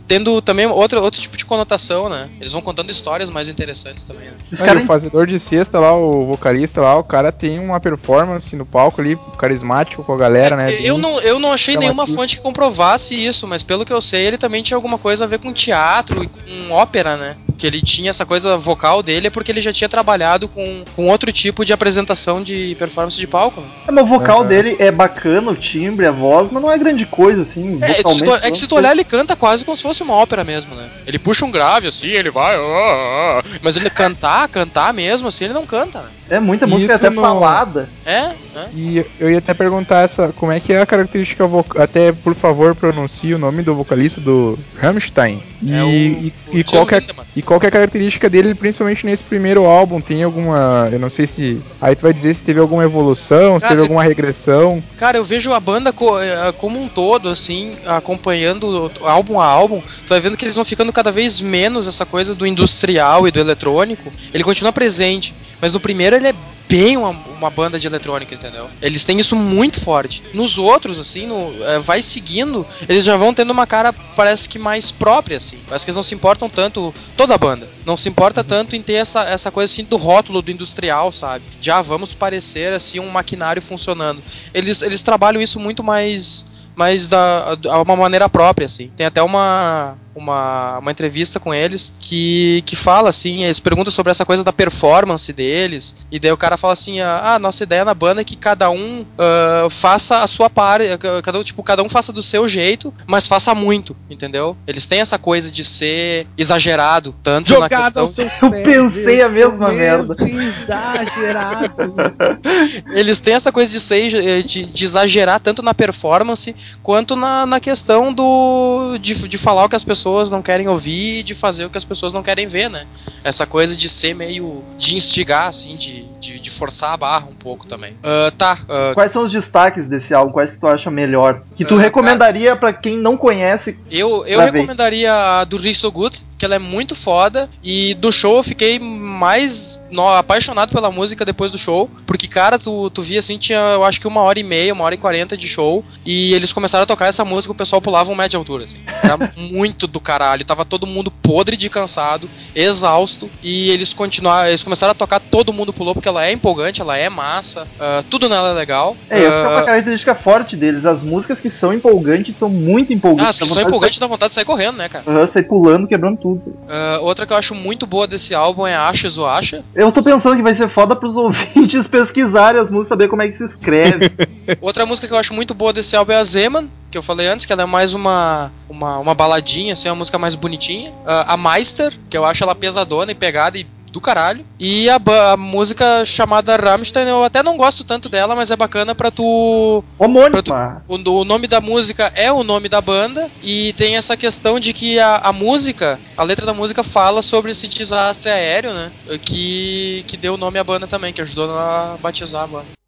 tendo também outro, outro tipo de conotação, né? Eles vão contando histórias mais interessantes também, né? Aí, caras o fazedor de cesta lá, o vocalista lá, o cara tem uma performance no palco ali, carismático com a galera, né? eu, bem- não, eu não achei nenhuma chamativo. fonte que comprovasse isso, mas pelo que eu sei, ele também tinha alguma coisa a ver com teatro e com ópera, né? Que ele tinha essa coisa vocal dele é porque ele já tinha trabalhado com, com outro tipo de apresentação de performance de palco, né? É, mas o vocal Aham. dele é bacana, o timbre, a voz, mas não é grande coisa, assim. É, é que se tu, é que se tu olhar, ele canta quase como se fosse uma ópera mesmo, né? Ele puxa um grave assim, ele vai. ah, ah, ah. mas ele cantar, cantar mesmo, assim, ele não canta, né? É muita música Isso até no- falada. É, é. E eu ia até perguntar essa, como é que é a característica vocal. Até, por favor, pronuncie o nome do vocalista do Rammstein. E, É o- e, o e qual, que é, e qual que é a característica dele, principalmente nesse primeiro álbum? Tem alguma. Eu não sei se. Aí tu vai dizer se teve alguma evolução, se Cara, teve alguma regressão. Cara, eu vejo a banda co- eh, como um todo, assim, acompanhando álbum a álbum, tu vai vendo que eles vão ficando cada vez menos essa coisa do industrial e do eletrônico. Ele continua presente, mas no primeiro ele é bem uma, uma banda de eletrônica, entendeu? Eles têm isso muito forte. Nos outros, assim, no, eh, vai seguindo, eles já vão tendo uma cara, parece que mais própria, assim. Parece que eles não se importam tanto, toda a banda, não se importa tanto em ter essa, essa coisa, assim, do rótulo do industrial, sabe? Já vamos parecer, assim, um maquinário funcionando. Eles, eles trabalham isso muito mais mas da a uma maneira própria assim. Tem até uma uma, uma entrevista com eles que, que fala assim, eles perguntam sobre essa coisa da performance deles, e daí o cara fala assim, ah, nossa ideia na banda é que cada um ah, faça a sua parte, cada um, tipo, cada um faça do seu jeito, mas faça muito, entendeu? Eles têm essa coisa de ser exagerado, tanto na Jogado questão aos seus Eu pés, pensei a mesma merda. Exagerado. eles têm essa coisa de ser eh, de, de exagerar tanto na performance quanto na, na questão do de, de falar o que as pessoas não querem ouvir e de fazer o que as pessoas não querem ver, né? Essa coisa de ser meio de instigar assim, de, de, de forçar a barra um pouco também. Ah, tá, ah, Quais são os destaques desse álbum? Quais que tu acha melhor? Que tu Ah, recomendaria pra quem não conhece? eu eu ver. recomendaria a do Rick So Good, que ela é muito foda. E do show eu fiquei mais no- apaixonado pela música depois do show, porque cara, tu, tu via assim, tinha eu acho que uma hora e meia, uma hora e quarenta de show e eles começaram a tocar essa música, o pessoal pulava um metro de altura, assim. Era muito do caralho, tava todo mundo podre de cansado, exausto e eles continuaram, eles começaram a tocar, todo mundo pulou porque ela é empolgante, ela é massa, ah, tudo nela é legal. É, essa é uma Ah, característica forte deles. As músicas que são empolgantes são muito empolgantes. ah, as que são empolgantes dá vontade de sair correndo, né, cara? Aham, sair pulando, quebrando tudo. Ah, outra que eu acho muito boa desse álbum é Ashes o Asha. Eu tô pensando que vai ser foda pros ouvintes pesquisarem as músicas, saber como é que se escreve. Outra música que eu acho muito boa desse álbum é a Zeman, que eu falei antes, que ela é mais uma, uma, uma baladinha, assim, uma música mais bonitinha. Ah, a Meister, que eu acho ela pesadona e pegada e do caralho. E a, a música chamada Rammstein, eu até não gosto tanto dela, mas é bacana pra tu. Homônima. O, o nome da música é o nome da banda, e tem essa questão de que a, a música, a letra da música fala sobre esse desastre aéreo, né? Que, que deu o nome à banda também, que ajudou a batizar a banda.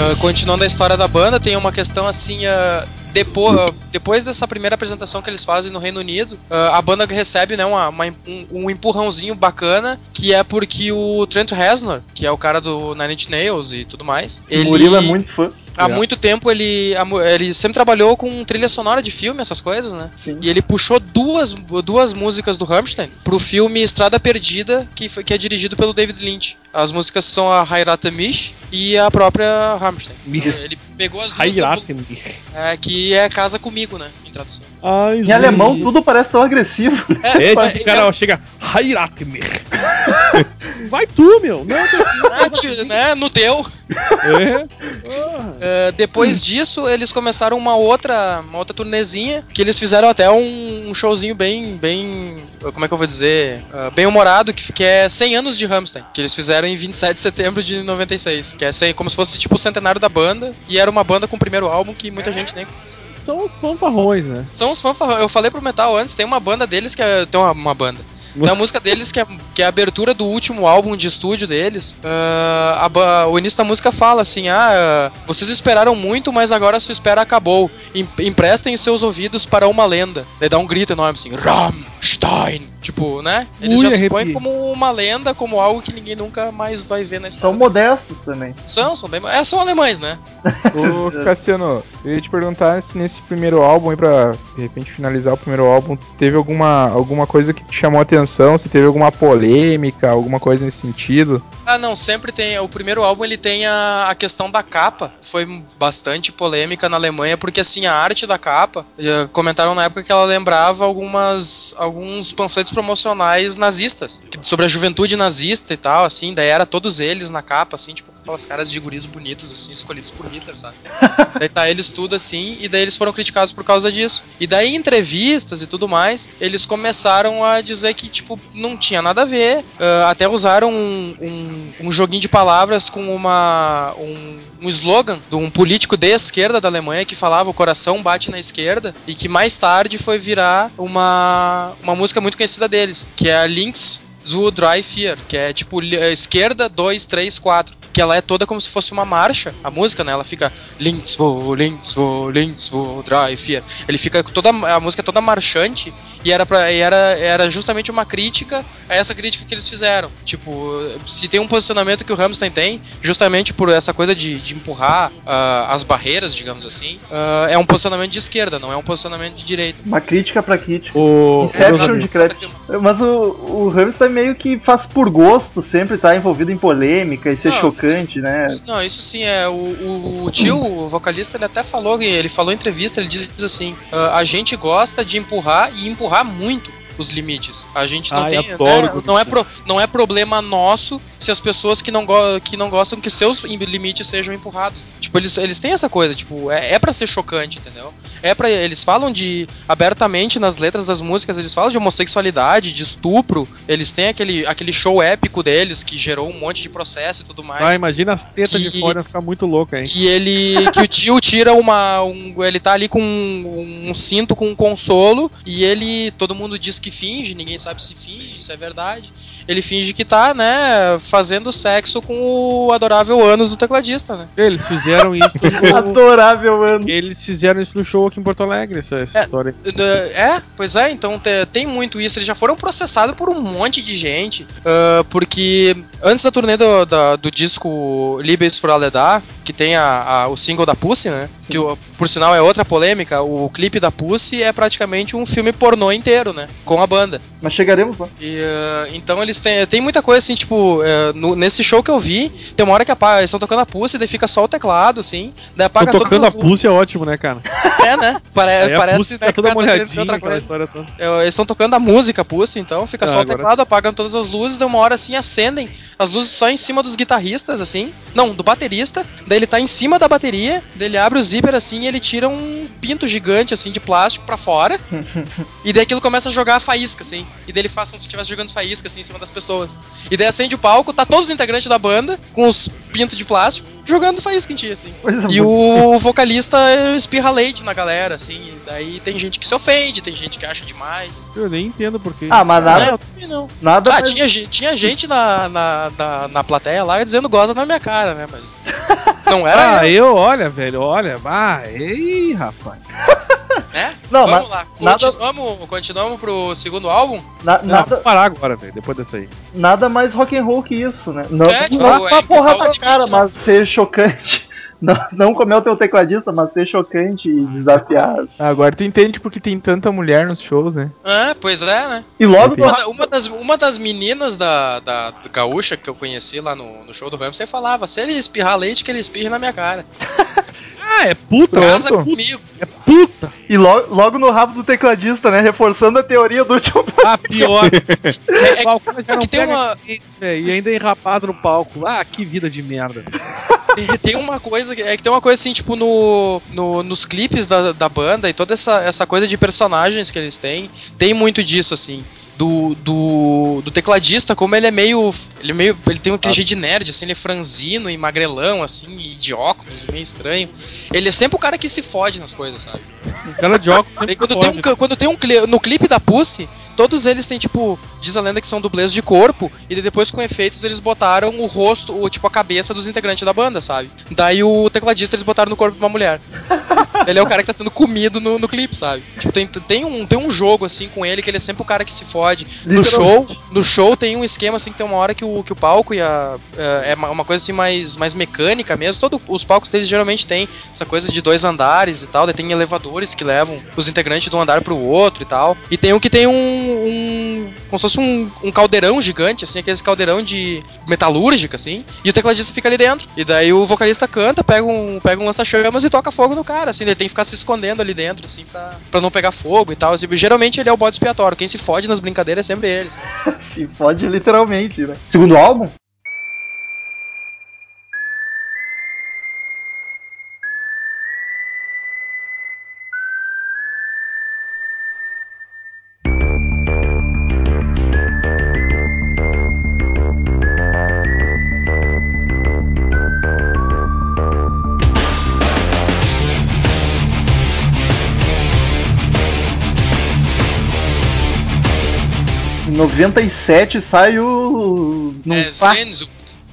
Ah, continuando a história da banda, tem uma questão assim, ah, depois, depois dessa primeira apresentação que eles fazem no Reino Unido, a banda recebe né, uma, uma- um, um empurrãozinho bacana, que é porque o Trent Reznor, que é o cara do Nine Inch Nails e tudo mais, O ele Murilo é muito fã. há muito tempo ele, ele sempre trabalhou com trilha sonora de filme, essas coisas, né? Sim. E ele puxou duas, duas músicas do Rammstein pro filme Estrada Perdida, que, foi- que é dirigido pelo David Lynch. As músicas são a Hairata Mish e a própria Rammstein. Ele pegou as duas, Heiraten. é, que é Casa Comigo, né? Em tradução. Ai, Em alemão tudo parece tão agressivo. É, tipo, o cara ó, chega. Heiraten. Vai tu, meu. Não, é, ti- né, no teu. é. É, depois disso, eles começaram uma outra, uma outra turnezinha, que eles fizeram até um, um showzinho bem, bem, como é que eu vou dizer, Ah, bem humorado, que, que é 100 anos de Rammstein, que eles fizeram em 27 de setembro de 96, que é 100, como se fosse tipo o centenário da banda, e era uma banda com o primeiro álbum que muita gente nem conhece. São os fanfarrões, né? São os fanfarrões, eu falei pro Metal antes, tem uma banda deles que é, tem uma, uma banda. Tem a música deles que é, que é a abertura do último álbum de estúdio deles. Ah, a o início da música fala assim: Ah, vocês esperaram muito, mas agora a sua espera acabou. Em- emprestem seus ouvidos para uma lenda. Daí dá um grito enorme assim: Rammstein! Tipo, né? Eles Ui, já se põem como uma lenda, como algo que ninguém nunca mais vai ver na São história. modestos também. São, são bem. É, são alemães, né? Ô, Cassiano, eu ia te perguntar se nesse primeiro álbum aí, pra de repente finalizar o primeiro álbum, se teve alguma, alguma coisa que te chamou a atenção, se teve alguma polêmica, alguma coisa nesse sentido. Ah, não, sempre tem. O primeiro álbum ele tem a, a questão da capa. Foi bastante polêmica na Alemanha, porque assim, a arte da capa, eh, comentaram na época que ela lembrava algumas alguns panfletos promocionais nazistas, sobre a juventude nazista e tal, assim, daí era todos eles na capa, assim, tipo, aquelas caras de guris bonitos, assim, escolhidos por Hitler, sabe? daí tá eles tudo assim, e daí eles foram criticados por causa disso. E daí, em entrevistas e tudo mais, eles começaram a dizer que, tipo, não tinha nada a ver. Ah, até usaram um, um, um joguinho de palavras com uma. um, um slogan de um político de esquerda da Alemanha que falava o coração bate na esquerda e que mais tarde foi virar uma, uma música muito conhecida deles, que é a Links Zu Drei Vier, que é tipo eh, esquerda 2, 3, 4. Que ela é toda como se fosse uma marcha, a música, né? Ela fica Links, wo, Links, wo, Links, wo, Drei, Vier. Ele fica toda a música é toda marchante e era pra, e era era justamente uma crítica a essa crítica que eles fizeram. Tipo, se tem um posicionamento que o Rammstein tem, justamente por essa coisa de, de empurrar ah, as barreiras, digamos assim, ah, é um posicionamento de esquerda, não é um posicionamento de direita. Uma crítica pra crítica. O, Inception de crédito. Mas o, o meio que faz por gosto sempre estar envolvido em polêmica e ser Não, chocante, né? Isso- Não, isso sim, é. O, o, o vocalista, ele até falou, ele falou em entrevista, ele diz assim: "Ah, a gente gosta de empurrar e empurrar muito os limites. A gente não Ai, tem. adoro né, quando não, é isso. pro, não é problema nosso se as pessoas que não, go- que não gostam que seus im- limites sejam empurrados. Tipo, eles, eles têm essa coisa, tipo, é, é para ser chocante, entendeu? É para Eles falam de. abertamente nas letras das músicas, eles falam de homossexualidade, de estupro. Eles têm aquele, aquele show épico deles que gerou um monte de processo e tudo mais. Ah, imagina as tetas de Que- fora ficar muito louca, hein? Que ele. Que o tio tira uma. Um, ele tá ali com um, um cinto com um consolo. E ele. Todo mundo diz que finge, ninguém sabe se finge, se é verdade. Ele finge que tá, né, fazendo sexo com o adorável ânus do tecladista, né? Eles fizeram isso. no- Adorável, mano. Eles fizeram isso no show aqui em Porto Alegre, essa, essa É. história. É, pois é, então te- tem muito isso. Eles já foram processados por um monte de gente. ah, porque antes da turnê do, da- do disco Libes for Aledar, que tem a, a- o single da Pussy, né? Que o- por sinal é outra polêmica, o clipe da Pussy é praticamente um filme pornô inteiro, né? Com a banda. Mas chegaremos lá. E, ah, então eles têm, tem muita coisa assim, tipo, eh, no- nesse show que eu vi, tem uma hora que apaga, eles estão tocando a Pussy, daí fica só o teclado, assim, daí apaga tocando a todas as pulse é ótimo, né, cara? É, né? Pare- Aí a parece né, tá que toda tá molhadinha, outra coisa. história toda. É, Eles estão tocando a música Pussy, então fica Ah, só o teclado, apagam todas as luzes, daí uma hora assim acendem as luzes só em cima dos guitarristas, assim. Não, do baterista. Daí ele tá em cima da bateria, daí ele abre o zíper assim e ele tira um pinto gigante assim de plástico pra fora. e daí aquilo começa a jogar a faísca, assim. E daí ele faz como se estivesse jogando faísca assim em cima das pessoas. E daí acende o palco, tá todos os integrantes da banda com os pintos de plástico jogando faísca em ti, assim. Coisa E o vocalista espirra leite na galera, assim. E daí tem gente que se ofende, tem gente que acha demais. Eu nem entendo porquê. Ah, mas Não, nada, eu também não. nada Ah, mais- tinha, tinha gente na, na, na, na plateia lá dizendo goza na minha cara, né? Mas. Não era Ah, eu, eu, olha, velho, olha. Ah, ei, rapaz. né? Não, Vamos mas lá. nada- Continuamos, continuamos pro segundo álbum? Na- Não, nada, vou parar agora, velho, depois dessa aí. nada mais rock and roll que isso, né? Não, É, tipo, não é uma empurrar porra os da cara, né? mas ser chocante. Não, não como é o teu tecladista, mas ser chocante e desafiar. Agora tu entende porque tem tanta mulher nos shows, né? É, pois é, né? E logo Uma, uma das, uma das meninas da, da, da gaúcha que eu conheci lá no, no show do Ramsey falava: se ele espirrar leite, que ele espirre na minha cara. Ah, é puta, Pronto. Casa comigo. é puta. E logo, logo no rabo do tecladista, né? Reforçando a teoria do último Ah, pior. É, o cara já é não que tem uma- velho, e ainda é enrapado no palco. Ah, que vida de merda. Tem, uma coisa, é que tem uma coisa assim, tipo, no, no- nos clipes da, da banda e toda essa, essa coisa de personagens que eles têm, tem muito disso, assim. Do, do, do tecladista, como ele é meio. Ele é meio. Ele tem um aquele jeito de nerd, assim, ele é franzino e magrelão, assim, e de óculos, meio estranho. Ele é sempre o cara que se fode nas coisas, sabe? O cara de óculos Aí sempre quando tem, um, quando tem um cli- no clipe da Pussy, todos eles têm, tipo, diz a lenda que são dublês de corpo, e depois com efeitos eles botaram o rosto, ou tipo a cabeça dos integrantes da banda, sabe? Daí o tecladista eles botaram no corpo de uma mulher. ele é o cara que tá sendo comido no, no clipe, sabe? Tipo, tem, tem, um, tem um jogo assim com ele que ele é sempre o cara que se fode. No show, no show tem um esquema assim que tem uma hora que o, que o palco e a. É é uma coisa assim mais, mais mecânica mesmo. Todos os palcos deles geralmente tem essa coisa de dois andares e tal. Daí tem elevadores que levam os integrantes de um andar pro outro e tal. E tem um que tem um. um como se fosse um, um caldeirão gigante, assim, aquele caldeirão de metalúrgica, assim. E o tecladista fica ali dentro. E daí o vocalista canta, pega um, pega um lança-chamas e toca fogo no cara, assim. Ele tem que ficar se escondendo ali dentro, assim, pra, pra não pegar fogo e tal. Tipo, geralmente ele é o bode expiatório. Quem se fode nas é sempre eles. Se fode literalmente, né? Segundo álbum? 97 sai o. É pa-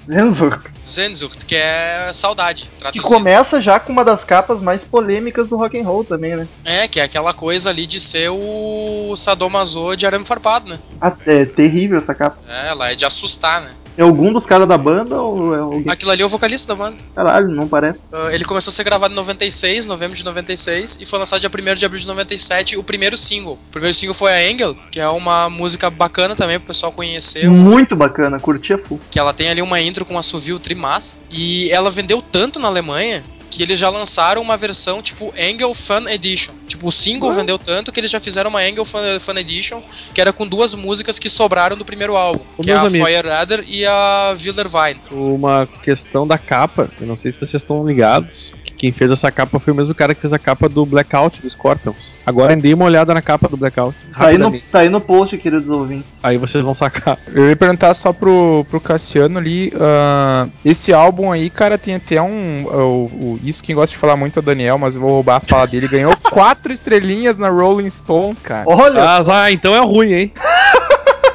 Zenzucht. Zenzucht, Zenzucht, que é saudade. Que começa já com uma das capas mais polêmicas do rock and roll também, né? É, que é aquela coisa ali de ser o Sadomaso de arame farpado, né? Ah, é terrível essa capa. É, ela é de assustar, né? É algum dos caras da banda ou é alguém? Aquilo ali é o vocalista da banda. Caralho, não parece. Uh, ele começou a ser gravado em 96, novembro de 96, e foi lançado dia 1 de abril de 97, o primeiro single. O primeiro single foi a Angel, que é uma música bacana também pro pessoal conhecer. Muito bacana, curtia full. que ela tem ali uma intro com assovio trimassa e ela vendeu tanto na Alemanha que eles já lançaram uma versão tipo Angel Fan Edition. Tipo, o single vendeu tanto que eles já fizeram uma Angel Fan, Fan Edition, que era com duas músicas que sobraram do primeiro álbum, Ô, que é a amigos. Fire Radar e a Wilderwein. Uma questão da capa, eu não sei se vocês estão ligados, quem fez essa capa foi o mesmo cara que fez a capa do Blackout dos Scorpions. Agora dei uma olhada na capa do Blackout. Tá aí, no, tá aí no post, queridos ouvintes. Aí vocês vão sacar. Eu ia perguntar só pro, pro Cassiano ali. ah, esse álbum aí, cara, tem até um. o- o- isso quem gosta de falar muito é o Daniel, mas eu vou roubar a fala dele. Ganhou quatro estrelinhas na Rolling Stone, cara. Olha, Ah, vai, então é ruim, hein?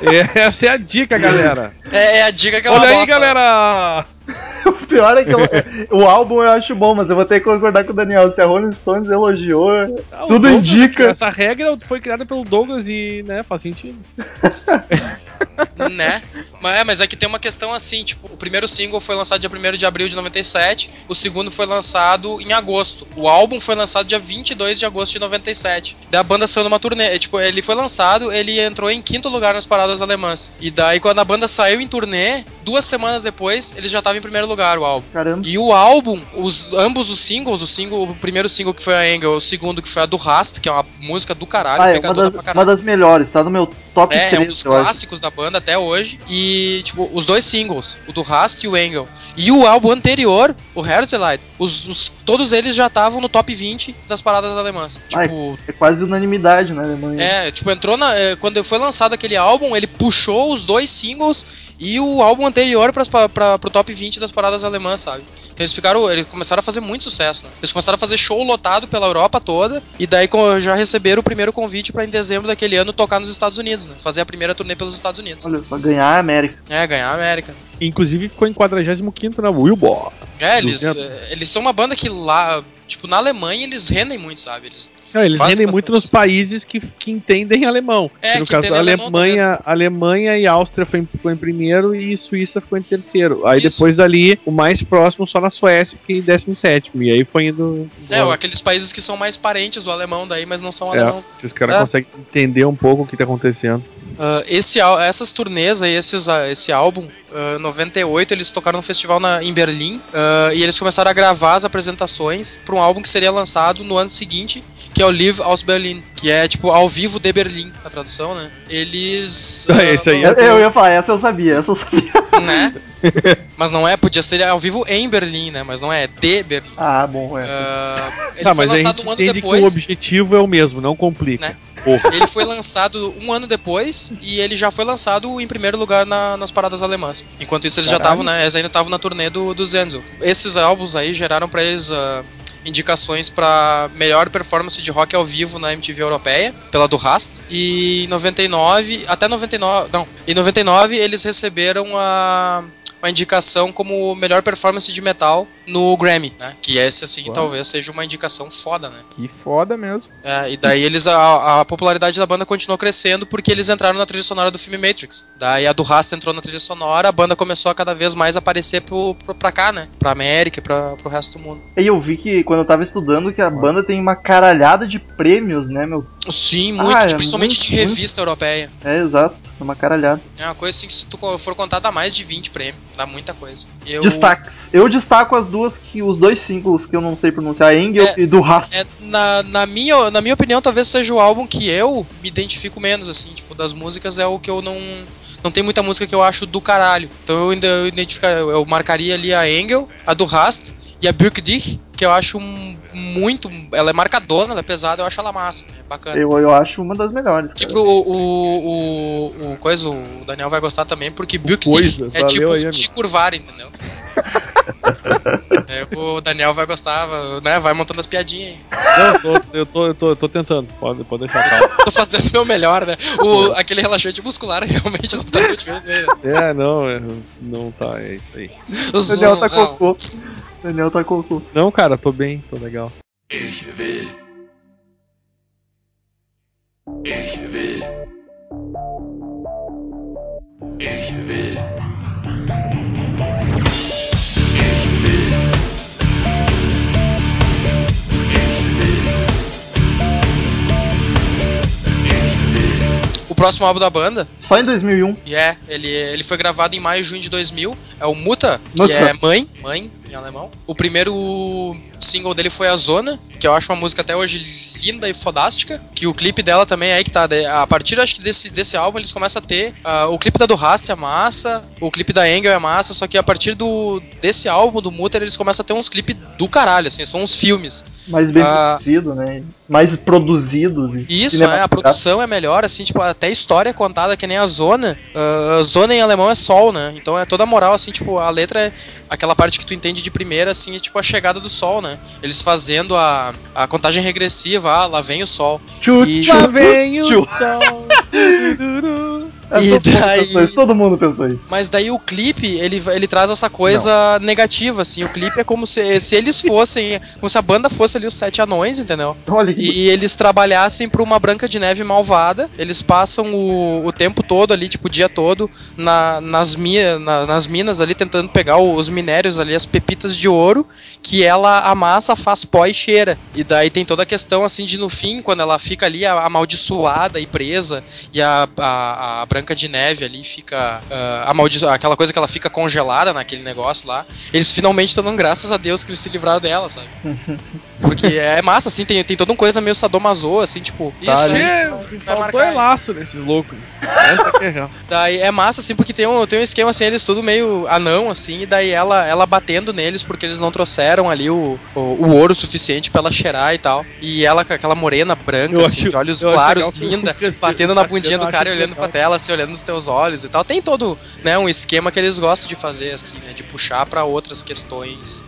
Essa é a dica, galera. É, é a dica que ela Olha aí, bosta. galera! o pior é que eu- é, o álbum eu acho bom, mas eu vou ter que concordar com o Daniel. Se a Rolling Stones elogiou, Ah, tudo Douglas- indica. Essa regra foi criada pelo Douglas e, né, faz sentido. né? Mas, é, mas é que tem uma questão assim, tipo, o primeiro single foi lançado dia 1 de abril de 97, o segundo foi lançado em agosto. O álbum foi lançado dia 22 de agosto de 97. Daí a banda saiu numa turnê, é, tipo, ele foi lançado, ele entrou em quinto lugar nas paradas alemãs. E daí quando a banda saiu em turnê, duas semanas depois, eles já estavam em primeiro lugar o álbum. Caramba. E o álbum, os, ambos os singles, o single, o primeiro single que foi a Angel, o segundo que foi a do Rast, que é uma música do caralho, Ah, é uma das, uma das melhores, tá no meu top É, é 3, um dos eu acho. clássicos da banda até hoje. E, tipo, os dois singles, o do Rast e o Engel. E o álbum anterior, o Herzlite, os, os todos eles já estavam no top 20 das paradas alemãs. Ai. Tipo, É quase unanimidade na Alemanha. é, tipo, entrou na. é, Quando foi lançado aquele álbum, ele puxou os dois singles e o álbum anterior pras, pa- pra, pro top 20 das paradas alemãs, sabe? Então eles ficaram. Eles começaram a fazer muito sucesso, né? Eles começaram a fazer show lotado pela Europa toda. E daí já receberam o primeiro convite pra em dezembro daquele ano tocar nos Estados Unidos, né? Fazer a primeira turnê pelos Estados Unidos. Olha só, ganhar a América. É, ganhar a América. Inclusive ficou em 45 na Wilbur. É, eles, 200. é, eles são uma banda que lá. Tipo, na Alemanha eles rendem muito, sabe? Eles Não, eles bastante muito nos países que, que entendem alemão. É, no caso, a alemão Alemanha, Alemanha e Áustria foi em, ficou em primeiro e Suíça ficou em terceiro. Aí Isso. depois dali, o mais próximo só na Suécia, que em 17. E aí foi indo. É, aqueles países que são mais parentes do alemão daí, mas não são É, alemãos. que os caras É. conseguem entender um pouco o que tá acontecendo. Ah, esse, essas turnês aí, esses, ah, esse álbum, ah, 98, eles tocaram no festival na- em Berlim ah, e eles começaram a gravar as apresentações para um álbum que seria lançado no ano seguinte, que é o Live aus Berlin, que é tipo ao vivo de Berlim, a tradução, né? Eles. Ah, esse aí Eu, eu ia falar, essa eu sabia, essa eu sabia. né? Mas não é, podia ser ao vivo em Berlim, né? Mas não é de Berlim. Ah, bom, é. Ah, ele Tá, foi mas a lançado gente um ano que o depois. objetivo é o mesmo, não complica. Né? Porra. Ele foi lançado um ano depois e ele já foi lançado em primeiro lugar na- nas paradas alemãs. Enquanto isso, eles já Caralho. estavam, né? Eles ainda estavam na turnê do, do Zenzo. Esses álbuns aí geraram pra eles ah, indicações pra melhor performance de rock ao vivo na MTV europeia, pela do Rast. E em 99, até 99, não, em 99 eles receberam a uma indicação como melhor performance de metal no Grammy, né? Que esse, assim, Uau. talvez seja uma indicação foda, né? Que foda mesmo. É, e daí eles a, a popularidade da banda continuou crescendo porque eles entraram na trilha sonora do filme Matrix. Daí a do Rasta entrou na trilha sonora, a banda começou a cada vez mais aparecer pro, pro, pra cá, né? Pra América e pra, pro resto do mundo. E eu vi que quando eu tava estudando que a banda tem uma caralhada de prêmios, né, meu? Sim, muito, Ah, principalmente muito, de revista europeia. É, exato. É uma caralhada. É uma coisa assim que se tu for contar dá mais de 20 prêmios, dá muita coisa. Eu, Destaques. Eu destaco as duas que. os dois singles que eu não sei pronunciar, Engel É, e do Rast. É, na, na, minha, na minha opinião, talvez seja o álbum que eu me identifico menos, assim, tipo, das músicas é o que eu não. Não tem muita música que eu acho do caralho. Então eu ainda eu identificaria, eu marcaria ali a Engel, a do Rast e a Birk Dich, que eu acho um- muito. Ela é marcadona, ela é pesada, eu acho ela massa, é bacana. Eu, eu acho uma das melhores. Cara. pro, o, o, o coisa, o Daniel vai gostar também, porque Birk Dich Coisa, é tipo aí, de curvar, entendeu? É, o Daniel vai gostar, né? Vai montando as piadinhas aí. Não, eu tô, eu tô, eu tô, eu tô tentando. Pode, pode deixar calmo. Tô fazendo o meu melhor, né? O, aquele relaxante muscular realmente não tá muito aí, né? É, não, é, não tá, é isso aí. O Daniel tá Não. cocô. Daniel tá cocô. Não, cara, tô bem, tô legal. Ich will. Ich próximo álbum da banda, Só em 2001. e é, ele, ele foi gravado em maio e junho de 2000, é o Muta, que Muta. é mãe, mãe em alemão. O primeiro single dele foi a Zona, que eu acho uma música até hoje linda e fodástica, que o clipe dela também é aí que tá, a partir acho que desse, desse álbum eles começam a ter, ah, o clipe da do Hasse é massa, o clipe da Engel é massa, só que a partir do desse álbum, do Mutter, eles começam a ter uns clipes do caralho, assim, são uns filmes. Mais bem Ah. produzido, né? Mais produzidos. e Isso, é, a produção é melhor, assim, tipo, até história é contada que nem a Zona. A Zona em alemão é sol, né? Então é toda a moral, assim, tipo, a letra é aquela parte que tu entende de primeira, assim, é tipo a chegada do sol, né? Eles fazendo a, a contagem regressiva, ah, lá vem o sol. Tchu, E- Lá vem o sol. É, E todo, mundo daí- pensou isso, todo mundo pensou isso. Mas daí o clipe, ele, ele traz essa coisa negativa, assim. O clipe é como se, se eles fossem, como se a banda fosse ali os sete anões, entendeu? Olha que E eles trabalhassem pra uma Branca de Neve malvada. Eles passam o, o tempo todo ali, tipo, o dia todo, na- nas, mi, na- nas minas ali, tentando pegar os minérios ali, as pepitas de ouro, que ela amassa, faz pó e cheira. E daí tem toda a questão, assim, de no fim, quando ela fica ali amaldiçoada e presa, e a, a, a Branca Branca de Neve ali fica ah, amaldiço... aquela coisa que ela fica congelada naquele negócio lá. Eles finalmente estão dando graças a Deus que eles se livraram dela, sabe? Porque é massa, assim, tem, tem toda uma coisa meio sadomaso, assim, tipo. Tá isso ali. aí. É, faltou marcar. laço nesses loucos. É. Daí é massa, assim, porque tem um, tem um esquema, assim, eles tudo meio anão, assim, e daí ela, ela batendo neles porque eles não trouxeram ali o, o, o ouro suficiente pra ela cheirar e tal. E ela com aquela morena branca, Eu assim, acho- de olhos claros, linda, batendo na bundinha do cara e olhando legal. pra tela, assim, olhando nos teus olhos e tal. Tem todo, né, um esquema que eles gostam de fazer, assim, né, de puxar pra outras questões.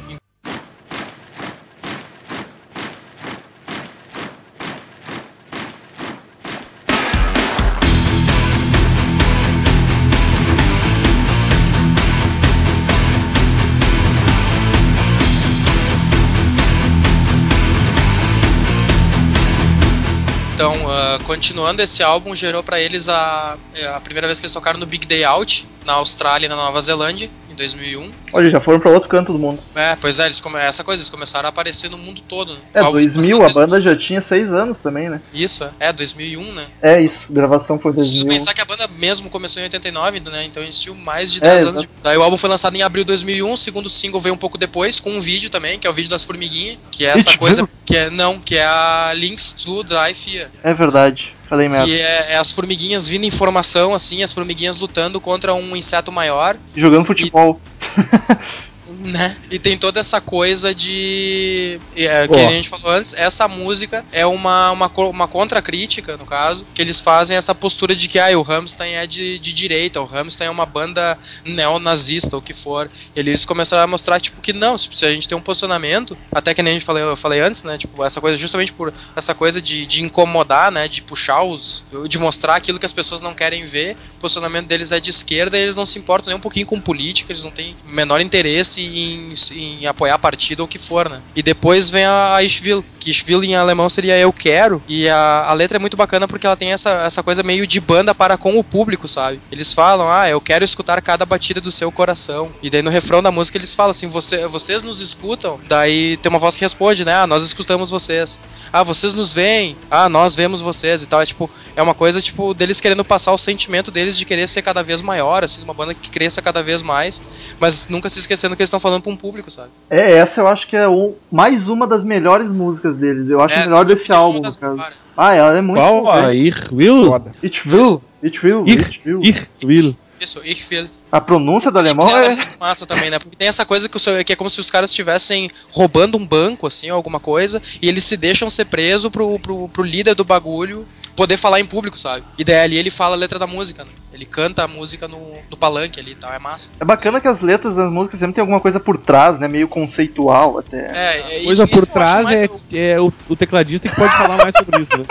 Continuando esse álbum, gerou pra eles a, a primeira vez que eles tocaram no Big Day Out, na Austrália e na Nova Zelândia, em 2001. Olha, já foram pra outro canto do mundo. É, pois é, eles come... essa coisa, eles começaram a aparecer no mundo todo. Né? É, Álbum 2000, começando a banda já tinha 6 anos também, né? Isso, é, 2001, né? É isso, gravação foi Se tu 2000. pensar que a banda mesmo começou em 89, né? Então tinham mais de É, 10 anos. exato. De... Daí o álbum foi lançado em abril de 2001, o segundo single veio um pouco depois, com um vídeo também, que é o vídeo das formiguinhas, que é essa Ixi, coisa viu? que é não, que é a Links to Dry Fear, É verdade, falei merda. que é, é as formiguinhas vindo em formação assim, as formiguinhas lutando contra um inseto maior, Jogando futebol. Né? E tem toda essa coisa de. É, que a gente falou antes, essa música é uma, uma, uma contracrítica, no caso, que eles fazem essa postura de que ah, o Rammstein é de, de direita, o Rammstein é uma banda neonazista, ou o que for. Eles começaram a mostrar, tipo, que não, se se a gente tem um posicionamento, até que nem a gente falei, eu falei antes, né? Tipo, essa coisa, justamente por essa coisa de, de incomodar, né? De puxar os. de mostrar aquilo que as pessoas não querem ver. O posicionamento deles é de esquerda e eles não se importam nem um pouquinho com política, eles não têm o menor interesse em, em apoiar partido ou o que for, né? E depois vem a, a que Ich em alemão seria eu quero, e a, a letra é muito bacana porque ela tem essa, essa coisa meio de banda para com o público, sabe? Eles falam, ah, eu quero escutar cada batida do seu coração. E daí no refrão da música eles falam assim, Você, vocês nos escutam? Daí tem uma voz que responde, né? Ah, nós escutamos vocês. Ah, vocês nos veem? Ah, nós vemos vocês e tal. É tipo, é uma coisa, tipo, deles querendo passar o sentimento deles de querer ser cada vez maior, assim, uma banda que cresça cada vez mais, mas nunca se esquecendo que eles estão falando pra um público, sabe? É, essa eu acho que é o- mais uma das melhores músicas deles. Eu acho É, a melhor desse álbum, das melhores. Ah, ela é muito Qual? boa. A Ich will? It will, it will, Ich, it will. ich will. Isso, Ich will. A pronúncia do alemão é é. muito massa também, né? Porque tem essa coisa que, o seu- que é como se os caras estivessem roubando um banco, assim, ou alguma coisa, e eles se deixam ser presos pro, pro, pro líder do bagulho poder falar em público, sabe? E daí ali ele fala a letra da música, né? Ele canta a música no, no palanque ali e tal, é massa. É bacana que as letras das músicas sempre tem alguma coisa por trás, né? Meio conceitual até. É, é isso, Coisa por isso acho trás é, o- é o, o tecladista que pode falar mais sobre isso, né?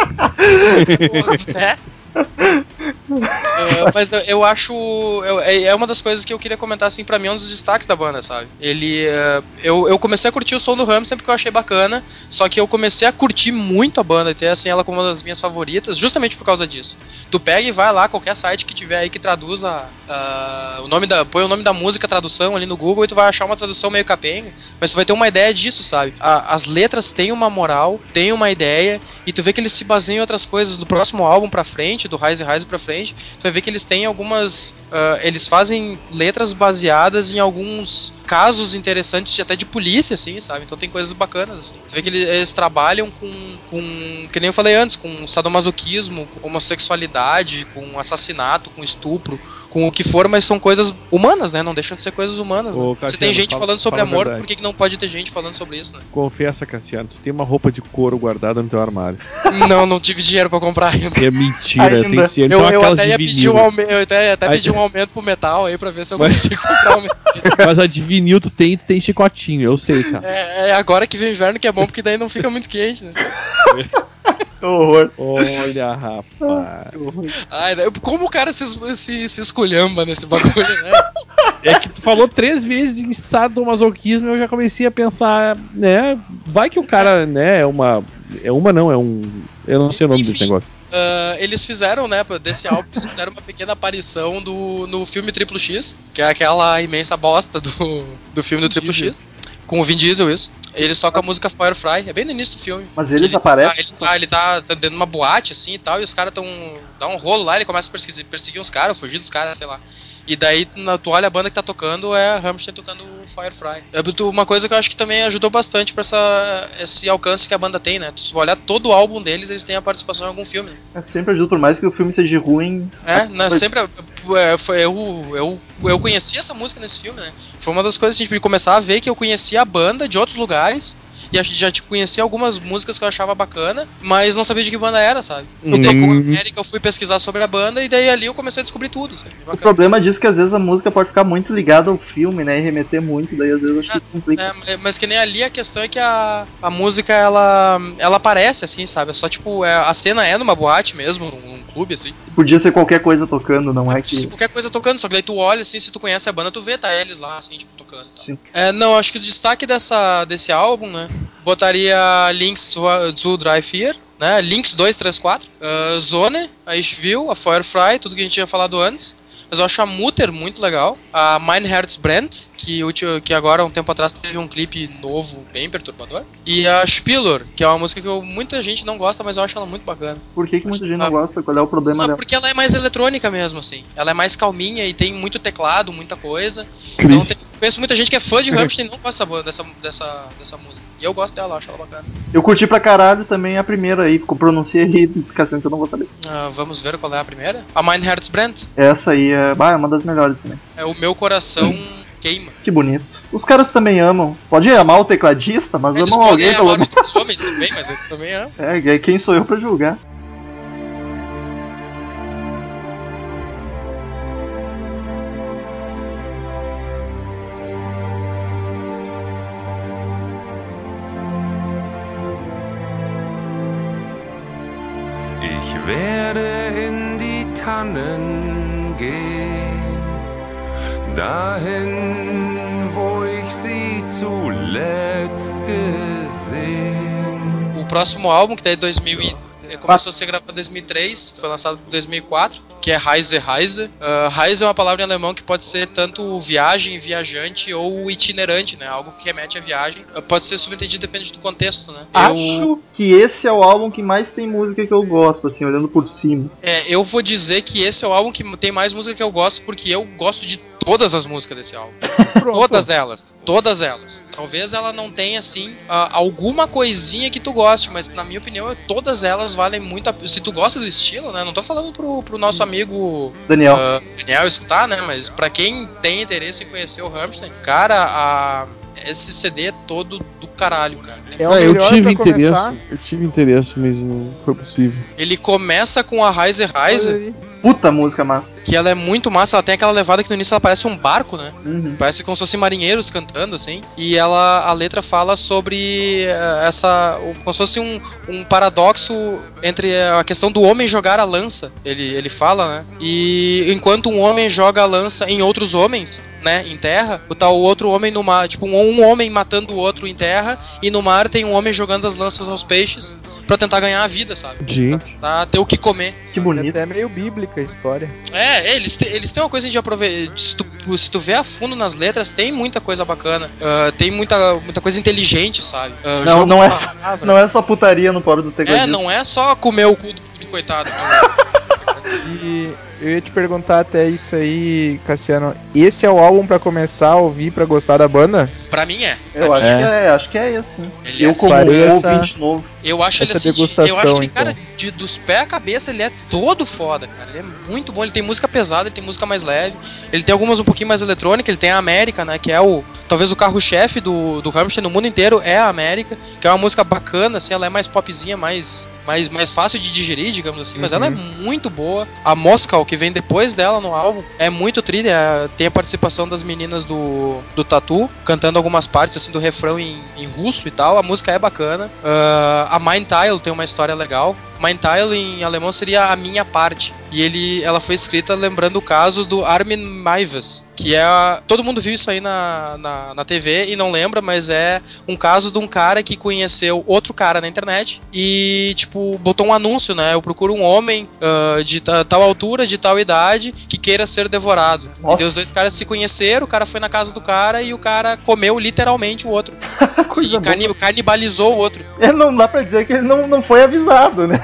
né? É, mas eu, eu acho. eu- é é uma das coisas que eu queria comentar, assim, pra mim é um dos destaques da banda, sabe? Ele. é, eu, eu comecei a curtir o som do Hamster porque eu achei bacana, só que eu comecei a curtir muito a banda, ter assim ela como uma das minhas favoritas, justamente por causa disso. Tu pega e vai lá, qualquer site que tiver aí que traduza ah, o nome da. põe o nome da música, tradução ali no Google, e tu vai achar uma tradução meio capenga, mas tu vai ter uma ideia disso, sabe? A- as letras têm uma moral, têm uma ideia, e tu vê que eles se baseiam em outras coisas. Do próximo álbum pra frente, do Rise Rise pra frente, tu vai ver que eles têm algumas. ah, eles fazem letras baseadas em alguns casos interessantes, de- até de polícia, assim, sabe? Então tem coisas bacanas. assim. Tu vê que eles, eles trabalham com, com. Que nem eu falei antes, com sadomasoquismo, com homossexualidade, com assassinato, com estupro, com o que for, mas são coisas humanas, né? Não deixam de ser coisas humanas. Ô, né? Se Cassiano, tem gente fala- falando sobre fala amor, por que, que não pode ter gente falando sobre isso, né? Confessa, Cassiano, tu tem uma roupa de couro guardada no teu armário. não, não tive dinheiro pra comprar ainda. É mentira, Ainda. tem sim. Eu, Então eu aquelas até de ia pedir vinil. um aumento, eu até, até pedi um aumento pro metal aí pra ver se eu Mas- consigo comprar uma. Mas a de vinil tu tem, tu tem chicotinho, eu sei, cara. É, é agora que vem inverno que é bom, porque daí não fica muito quente, né? Que horror. Olha, rapaz. Ai, como o cara se, se, se esculhamba nesse bagulho, né? É que tu falou três vezes em sadomasoquismo eu já comecei a pensar, né? Vai que o cara, né, é uma. É uma não, é um. Eu não sei o nome Enfim. desse negócio. Ah, eles fizeram, né, desse álbum, eles fizeram uma pequena aparição do, no filme Triplo X, que é aquela imensa bosta do, do filme do Triplo Diesel. X. Com o Vin Diesel, isso. Eles tocam a música Firefly, é bem no início do filme. Mas eles ele, aparecem. Ah, ele, tá, ele tá, tá dentro de uma boate, assim e tal, e os caras tão. dá um rolo lá, ele começa a perseguir, perseguir os caras, fugir dos caras, sei lá. E daí, na, tu olha a banda que tá tocando, é a Rammstein tocando Firefly. É uma coisa que eu acho que também ajudou bastante pra essa, esse alcance que a banda tem, né? Tu se olhar todo o álbum deles, eles têm a participação em algum filme. né? É sempre ajuda, por mais que o filme seja ruim. É, né, Foi- sempre. é, foi, eu, eu, eu conheci essa música nesse filme, né? Foi uma das coisas que a gente começar a ver que eu conhecia a banda de outros lugares. E a gente já te conhecia algumas músicas que eu achava bacana, mas não sabia de que banda era, sabe? Com a América eu fui pesquisar sobre a banda e daí ali eu comecei a descobrir tudo, sabe? O problema disso é que às vezes a música pode ficar muito ligada ao filme, né? E remeter muito, daí às vezes acho que complica. É, mas que nem ali a questão é que a, a música ela, ela aparece assim, sabe? É só tipo, é, a cena é numa boate mesmo, num, num clube assim. Podia ser qualquer coisa tocando, não é Se que. qualquer coisa tocando, só que daí tu olha assim, se tu conhece a banda, tu vê, tá eles lá, assim, tipo, tocando. Sim. É, não, acho que o destaque dessa, desse álbum, né? Botaria Links zu, zu Dry Fear, né? Links 2, 3, 4. Uh, Zone, a Ishville, a Firefly, tudo que a gente tinha falado antes. Mas eu acho a Mutter muito legal. A Mein Herz Brennt, que, que agora, um tempo atrás, teve um clipe novo, bem perturbador. E a Spiller, que é uma música que eu- muita gente não gosta, mas eu acho ela muito bacana. Por que, que muita gente Ah. não gosta? Qual é o problema Mas dela? porque ela é mais eletrônica mesmo, assim. Ela é mais calminha e tem muito teclado, muita coisa. Então tem, conheço muita gente que é fã de Rammstein e não gosta dessa, dessa, dessa música. E eu gosto dela, acho ela bacana. Eu curti pra caralho também a primeira aí, porque eu pronunciei errei, fica que eu não vou saber. Ah, vamos ver qual é a primeira. A Mein Herz Brennt. Essa aí é, bah, é uma das melhores também. É o meu coração queima. Que bonito. Os caras também amam. Pode amar o tecladista, mas Eles amam alguém pelo amar menos. outros homens também, mas eles também amam. É, e aí quem sou eu pra julgar? Dahin, wo ich sie zuletzt gesehen. O próximo álbum, que é 2000 e- eh, começou a ser gravado em 2003, foi lançado em 2004, que é Reise Reise. Uh, Reise é uma palavra em alemão que pode ser tanto viagem, viajante ou itinerante, né? Algo que remete à viagem. Uh, pode ser subentendido depende do contexto, né? Eu, Acho que esse é o álbum que mais tem música que eu gosto, assim, olhando por cima. é, eu vou dizer que esse é o álbum que tem mais música que eu gosto, porque eu gosto de todas as músicas desse álbum. Todas elas. Todas elas. Talvez ela não tenha, assim, ah, alguma coisinha que tu goste, mas na minha opinião, todas elas valem muito a... Se tu gosta do estilo, né? Não tô falando pro, pro nosso amigo Daniel. ah, Daniel escutar, né? Mas pra quem tem interesse em conhecer o Rammstein, cara, a... esse CD é todo do caralho, cara. É Ah, eu tive pra começar. interesse, eu tive interesse, mas não foi possível. Ele começa com a Rise Rise, Olha aí. Puta música massa. que ela é muito massa, ela tem aquela levada que no início ela parece um barco, né? Uhum. Parece como se fossem marinheiros cantando, assim. E ela, a letra fala sobre eh, essa. Como se fosse um, um paradoxo entre a questão do homem jogar a lança. Ele, ele fala, né? E enquanto um homem joga a lança em outros homens, né? Em terra, o tal outro homem no mar. Tipo, um, um homem matando o outro em terra. E no mar tem um homem jogando as lanças aos peixes pra tentar ganhar a vida, sabe? Gente. Pra ter o que comer. Que É bonito. até meio a história. É, eles, te- eles têm uma coisa de aproveitar. Se tu, se tu vê a fundo nas letras, tem muita coisa bacana. Ah, tem muita, muita coisa inteligente, sabe? Ah, Não, não é, palavra. não é só putaria no pobre do É, tecladista. não é só comer o cu do, do coitado. E eu ia te perguntar até isso aí, Cassiano. Esse é o álbum pra começar a ouvir, pra gostar da banda? pra mim é. Eu acho É. que é, acho que é esse, sim. Ele Eu é como essa- ouvinte novo. Eu acho ele Essa assim. degustação, eu acho ele, então. cara, de, dos pés à cabeça, ele é todo foda, cara. Ele é muito bom. Ele tem música pesada, ele tem música mais leve. Ele tem algumas um pouquinho mais eletrônica. Ele tem a América, né? Que é o. Talvez o carro-chefe do, do Rammstein no mundo inteiro é a América. Que é uma música bacana, assim. Ela é mais popzinha, mais, mais, mais fácil de digerir, digamos assim. Mas ela é muito boa. A Moscow, que vem depois dela no álbum, é muito trilha. é- Tem a participação das meninas do, do Tatu, cantando algumas partes, assim, do refrão em, em russo e tal. A música é bacana. Ah, a Mind Tile tem uma história legal. Mein Teil em alemão seria a minha parte. E ele, ela foi escrita lembrando o caso do Armin Maives, que é. Todo mundo viu isso aí na, na, na TV e não lembra, mas é um caso de um cara que conheceu outro cara na internet e, tipo, botou um anúncio, né? Eu procuro um homem ah, de ta- tal altura, de tal idade, que queira ser devorado. E os dois caras se conheceram, o cara foi na casa do cara e o cara comeu literalmente o outro. E cani- canibalizou o outro. É, não dá pra dizer que ele não, não foi avisado, né?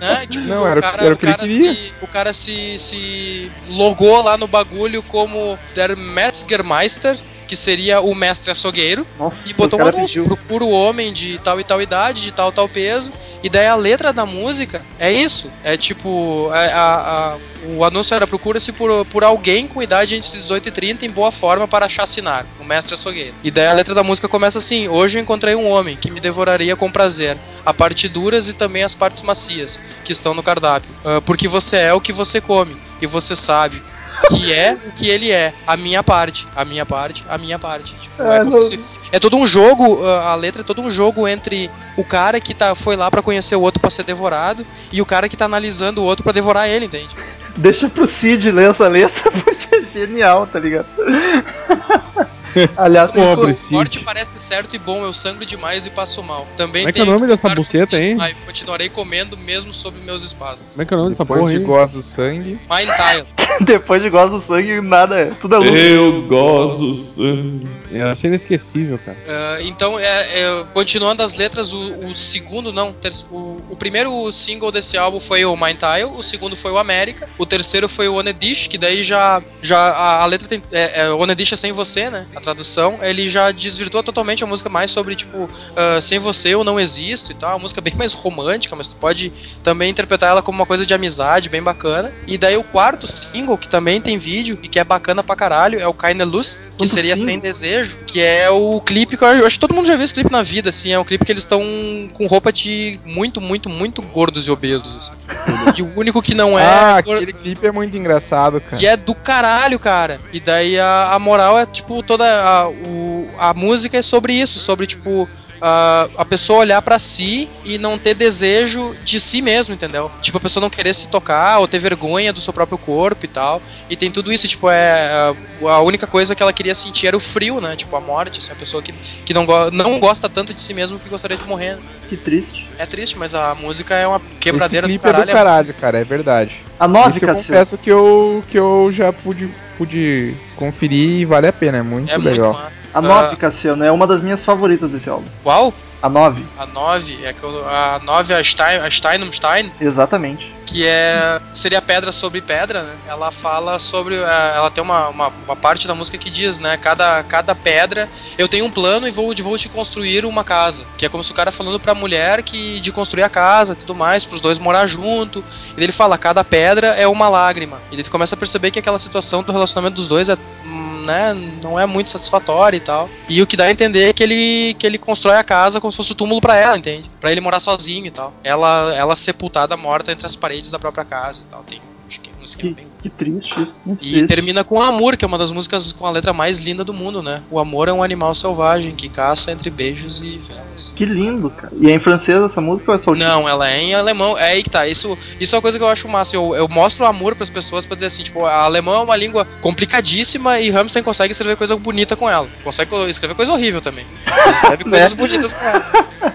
Né? Tipo, Não, era o- cara, era o que ele cara se, o cara se, se logou lá no bagulho como Der Metzgermeister, que seria o mestre açougueiro, Nossa, e botou um anúncio, procura o homem de tal e tal idade, de tal tal peso, e daí a letra da música é isso, é tipo, é a- a- o anúncio era procura-se por, por alguém com idade entre 18 e 30 em boa forma para chacinar, o mestre açougueiro. E daí a letra da música começa assim, hoje eu encontrei um homem que me devoraria com prazer, a parte duras e também as partes macias, que estão no cardápio, Ah, porque você é o que você come, e você sabe que é o que ele é, a minha parte, a minha parte, a minha parte. Tipo, é, É, não- se- é todo um jogo, a letra é todo um jogo entre o cara que tá, foi lá pra conhecer o outro pra ser devorado e o cara que tá analisando o outro pra devorar ele, entende? Deixa pro Cid ler essa letra porque é genial, tá ligado? Aliás, Pobre o Cid. parece certo e bom, eu sangro demais e passo mal. Também Como é que é o nome dessa buceta aí? mas Continuarei comendo mesmo sob meus espasmos. Como é que é o nome dessa Depois porra de aí? gosto do sangue. Mind Tile. depois de do sangue, nada é. Tudo é luz. Eu gosto do sangue. Essa é inesquecível, cara. Ah, então, é, é, continuando as letras, o, o segundo, não, ter- o, o primeiro single desse álbum foi o Mind Tile, o segundo foi o América, o terceiro foi o Onedish, que daí já, já a, a letra tem, é, é, Onedish é sem você, né, a tradução, ele já desvirtua totalmente a música mais sobre, tipo, ah, sem você eu não existo e tal, uma música bem mais romântica, mas tu pode também interpretar ela como uma coisa de amizade, bem bacana, e daí o quarto single, que também tem vídeo e que é bacana pra caralho, é o Keine Lust, que seria? Sem Desejo, que é o clipe que eu, acho que todo mundo já viu esse clipe na vida, assim, é um clipe que eles estão com roupa de muito, muito, muito gordos e obesos, assim. e o único que não é... ah, gor- aquele clipe é muito engraçado, cara. e é do caralho, cara. E daí a, a moral é, tipo, toda a, o, a música é sobre isso, sobre, tipo, a, a pessoa olhar pra si e não ter desejo de si mesmo, entendeu? Tipo, a pessoa não querer se tocar ou ter vergonha do seu próprio corpo e tal. E tem tudo isso, tipo, é. A, a única coisa que ela queria sentir era o frio, né? Tipo, a morte, assim, a pessoa que, que não, go não gosta tanto de si mesmo que gostaria de morrer. Que triste. É triste, mas a música é uma Esse quebradeira clipe do caralho. é do caralho, cara, é verdade. A Isso eu confesso que eu, que eu já pude, pude conferir e vale a pena, é muito é legal. muito massa. A Ah, 9, Cassiano, é uma das minhas favoritas desse álbum. qual? A 9, A 9 é que eu- a 9 é a Stein, a Steinumstein, exatamente. que é seria pedra sobre pedra, né? Ela fala sobre é, ela tem uma, uma, uma parte da música que diz, né, cada, cada pedra eu tenho um plano e vou vou te construir uma casa, que é como se o cara falando pra mulher que de construir a casa e tudo mais, pros dois morar junto. E ele fala, cada pedra é uma lágrima. E tu começa a perceber que aquela situação do relacionamento dos dois é né, não é muito satisfatória e tal. E o que dá a entender é que ele, que ele constrói a casa como se fosse o túmulo pra ela, entende? Pra ele morar sozinho e tal. Ela, ela sepultada, morta entre as paredes da própria casa e tal. Tem que é um esquema Que, bem. que triste isso. Muito E triste. termina com Amor, que é uma das músicas com a letra mais linda do mundo, né? O amor é um animal selvagem que caça entre beijos e velas. Que lindo, cara. E é em francês essa música ou é só o Não, ela é em alemão. É aí que tá. Isso, isso é uma coisa que eu acho massa. Eu, eu mostro amor pras pessoas pra dizer assim, tipo, a alemão é uma língua complicadíssima e Hamilton consegue escrever coisa bonita com ela. Consegue escrever coisa horrível também. Escreve coisas bonitas com ela.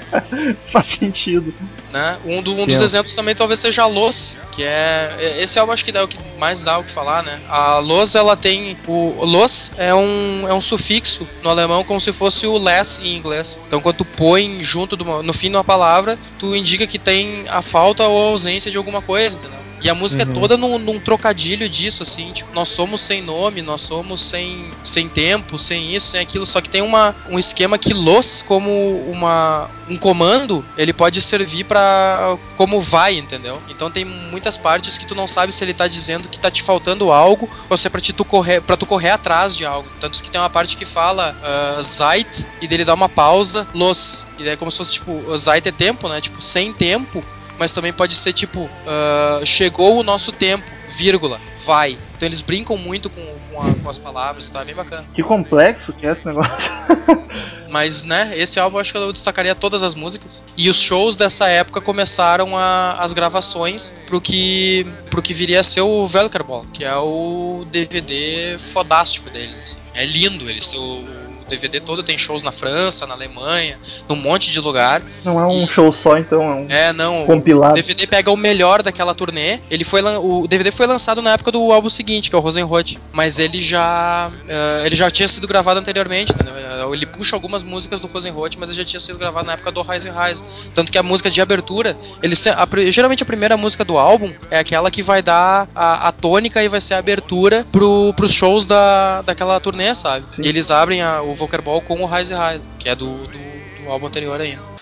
Faz sentido. Né? Um, do- um dos exemplos também talvez seja a Los, que é. Esse álbum acho que dá o que mais dá o que falar, né? A Los, ela tem. O Los é um, é um sufixo no alemão como se fosse o less em inglês. Então quando tu põe junto uma- no fim de uma palavra, tu indica que tem a falta ou a ausência de alguma coisa, entendeu? E a música Uhum. é toda num, num trocadilho disso, assim, tipo, nós somos sem nome, nós somos sem, sem tempo, sem isso, sem aquilo, só que tem uma, um esquema que los, como uma, um comando, ele pode servir pra como vai, entendeu? Então tem muitas partes que tu não sabe se ele tá dizendo que tá te faltando algo ou se é pra, ti tu correr, pra tu correr atrás de algo. Tanto que tem uma parte que fala ah, Zeit e dele dá uma pausa, los. E daí é como se fosse tipo, Zeit é tempo, né? Tipo, sem tempo, mas também pode ser tipo, ah, chegou o nosso tempo, vírgula, vai. Então eles brincam muito com, com, a- com as palavras, tá? É bem bacana. Que complexo que é esse negócio. Mas, né, esse álbum eu acho que eu destacaria todas as músicas. E os shows dessa época começaram a, as gravações pro que, pro que viria a ser o Velkerball, que é o DVD fodástico deles. assim. É lindo, eles o DVD todo tem shows na França, na Alemanha, num monte de lugar. Não é um show só, então, é um É, não. compilado. O DVD pega o melhor daquela turnê. Ele foi o DVD foi lançado na época do álbum seguinte, que é o Rosenrot, mas ele já eh, ele já tinha sido gravado anteriormente, entendeu? Eh, Ele puxa algumas músicas do Rosenrot, mas ele já tinha sido gravado na época do Rise Rise. Tanto que a música de abertura, ele a geralmente a primeira música do álbum é aquela que vai dar a, a tônica e vai ser a abertura pro, pros shows da, daquela turnê, sabe? Sim. E eles abrem a- o Volker Ball com o Rise Rise, que é do, do, do álbum anterior ainda.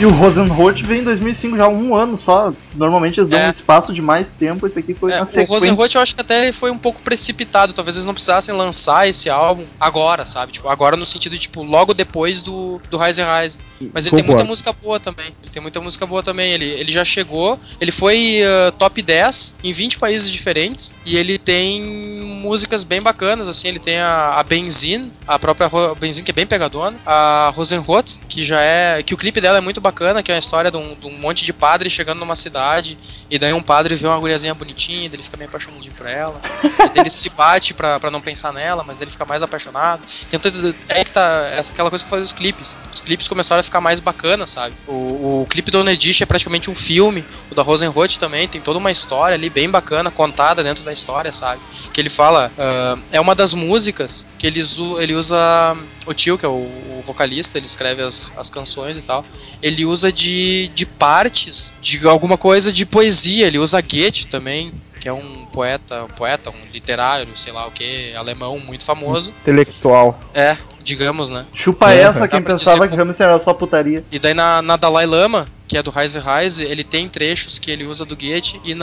E o Rosenrot veio em 2005, já há um ano só. Normalmente eles dão É. um espaço de mais tempo, esse aqui foi É, na o sequência. Rosenrot eu acho que até foi um pouco precipitado. Talvez eles não precisassem lançar esse álbum agora, sabe? Tipo, agora no sentido de, tipo, logo depois do, do Rise Rise. Mas ele tem muita música boa também. Ele tem muita música boa também. Ele, ele já chegou, ele foi uh, top 10 em 20 países diferentes. E ele tem músicas bem bacanas, assim. Ele tem a, a Benzin, a própria Benzin, que é bem pegadona. A Rosenrot, que já é. que o clipe dela é muito bacana, que é uma história de um, de um monte de padre chegando numa cidade. E daí um padre vê uma guriazinha bonitinha, ele fica meio apaixonadinho por ela. ele se bate pra, pra não pensar nela, mas daí ele fica mais apaixonado. Todo, é que tá essa, aquela coisa que faz os clipes. Os clipes começaram a ficar mais bacanas, sabe? O, o clipe do Onedish é praticamente um filme. O da Rosenrot também tem toda uma história ali bem bacana, contada dentro da história, sabe? Que ele fala. ah, é uma das músicas que ele, usa- ele usa. O tio, que é o, o vocalista, ele escreve as, as canções e tal. Ele usa de, de partes de alguma coisa de poesia. Ele usa Goethe também, que é um poeta, um poeta, um literário, sei lá o que, alemão muito famoso. Intelectual. É, digamos, né? Chupa É, essa, quem pensava que hamster era só putaria. E daí na, na Dalai Lama, que é do Rise Rise, ele tem trechos que ele usa do Goethe. E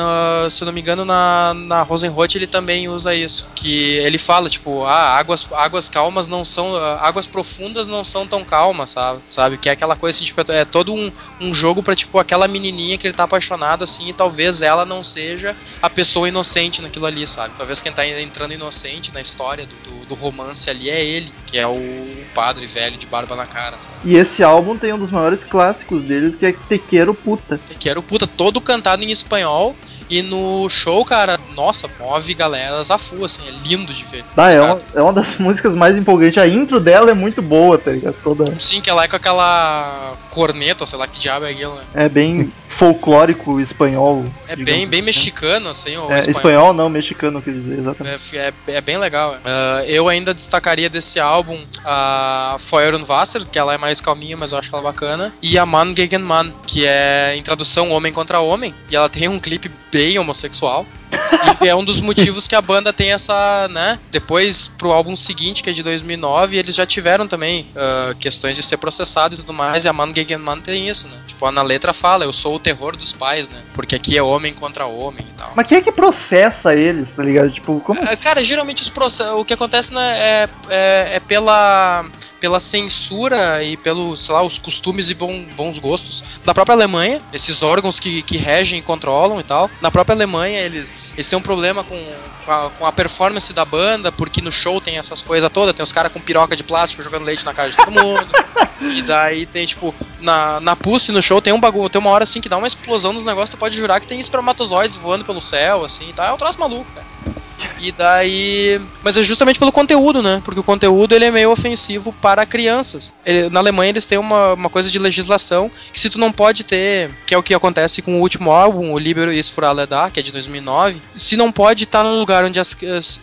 se eu não me engano, na, na Rosenrot ele também usa isso. Que ele fala, tipo, ah, águas, águas calmas não são. Águas profundas não são tão calmas, sabe? Sabe? Que é aquela coisa assim, tipo, é todo um, um jogo pra, tipo, aquela menininha que ele tá apaixonado, assim, e talvez ela não seja a pessoa inocente naquilo ali, sabe? Talvez quem tá entrando inocente na história do, do, do romance ali é ele, que é o padre velho de barba na cara, sabe? E esse álbum tem um dos maiores clássicos deles, que é Tequeiro Puta. Que era o puta todo cantado em espanhol. E no show, cara, nossa, move galera a full, assim, é lindo de ver. Ah, é, uma, é uma das músicas mais empolgantes. A intro dela é muito boa, tá ligado? Toda, Sim, que ela é com aquela corneta, sei lá que diabo é aquilo, né? é bem folclórico espanhol. É bem, bem assim. mexicano, assim, o É, espanhol. espanhol não, mexicano, quis dizer, exatamente. É, é- é bem legal. é. Ah, eu ainda destacaria desse álbum a Feuernwasser, que ela é mais calminha, mas eu acho ela bacana. E a Mann gegen Mann, que é em tradução Homem contra Homem. E ela tem um clipe bem homossexual. e é um dos motivos que a banda tem essa, né? Depois, pro álbum seguinte, que é de 2009, eles já tiveram também ah, questões de ser processado e tudo mais. E a Mann gegen Mann tem isso, né? Tipo, na letra fala, eu sou o terror dos pais, né? Porque aqui é homem contra homem e tal. Mas quem é que processa eles, tá ligado? Tipo, como. Ah, Cara, geralmente os proce- o que acontece né, é, é, é pela, pela censura e pelo, sei lá, os costumes e bom- bons gostos da própria Alemanha, esses órgãos que, que regem e controlam e tal. Na própria Alemanha, eles, eles têm um problema com, com, a, com a performance da banda, porque no show tem essas coisas todas, tem os caras com piroca de plástico jogando leite na cara de todo mundo. e daí tem, tipo, na, na Pulse no show tem um bagulho, tem uma hora assim que dá uma explosão nos negócios, tu pode jurar que tem espermatozoides voando pelo céu, assim, e tal. É um troço maluco, cara. E daí. Mas é justamente pelo conteúdo, né? Porque o conteúdo ele é meio ofensivo para crianças. Ele- na Alemanha eles têm uma, uma coisa de legislação que se tu não pode ter, que é o que acontece com o último álbum, o Libero is for alle da, que é de 2009, se não pode estar num lugar onde as,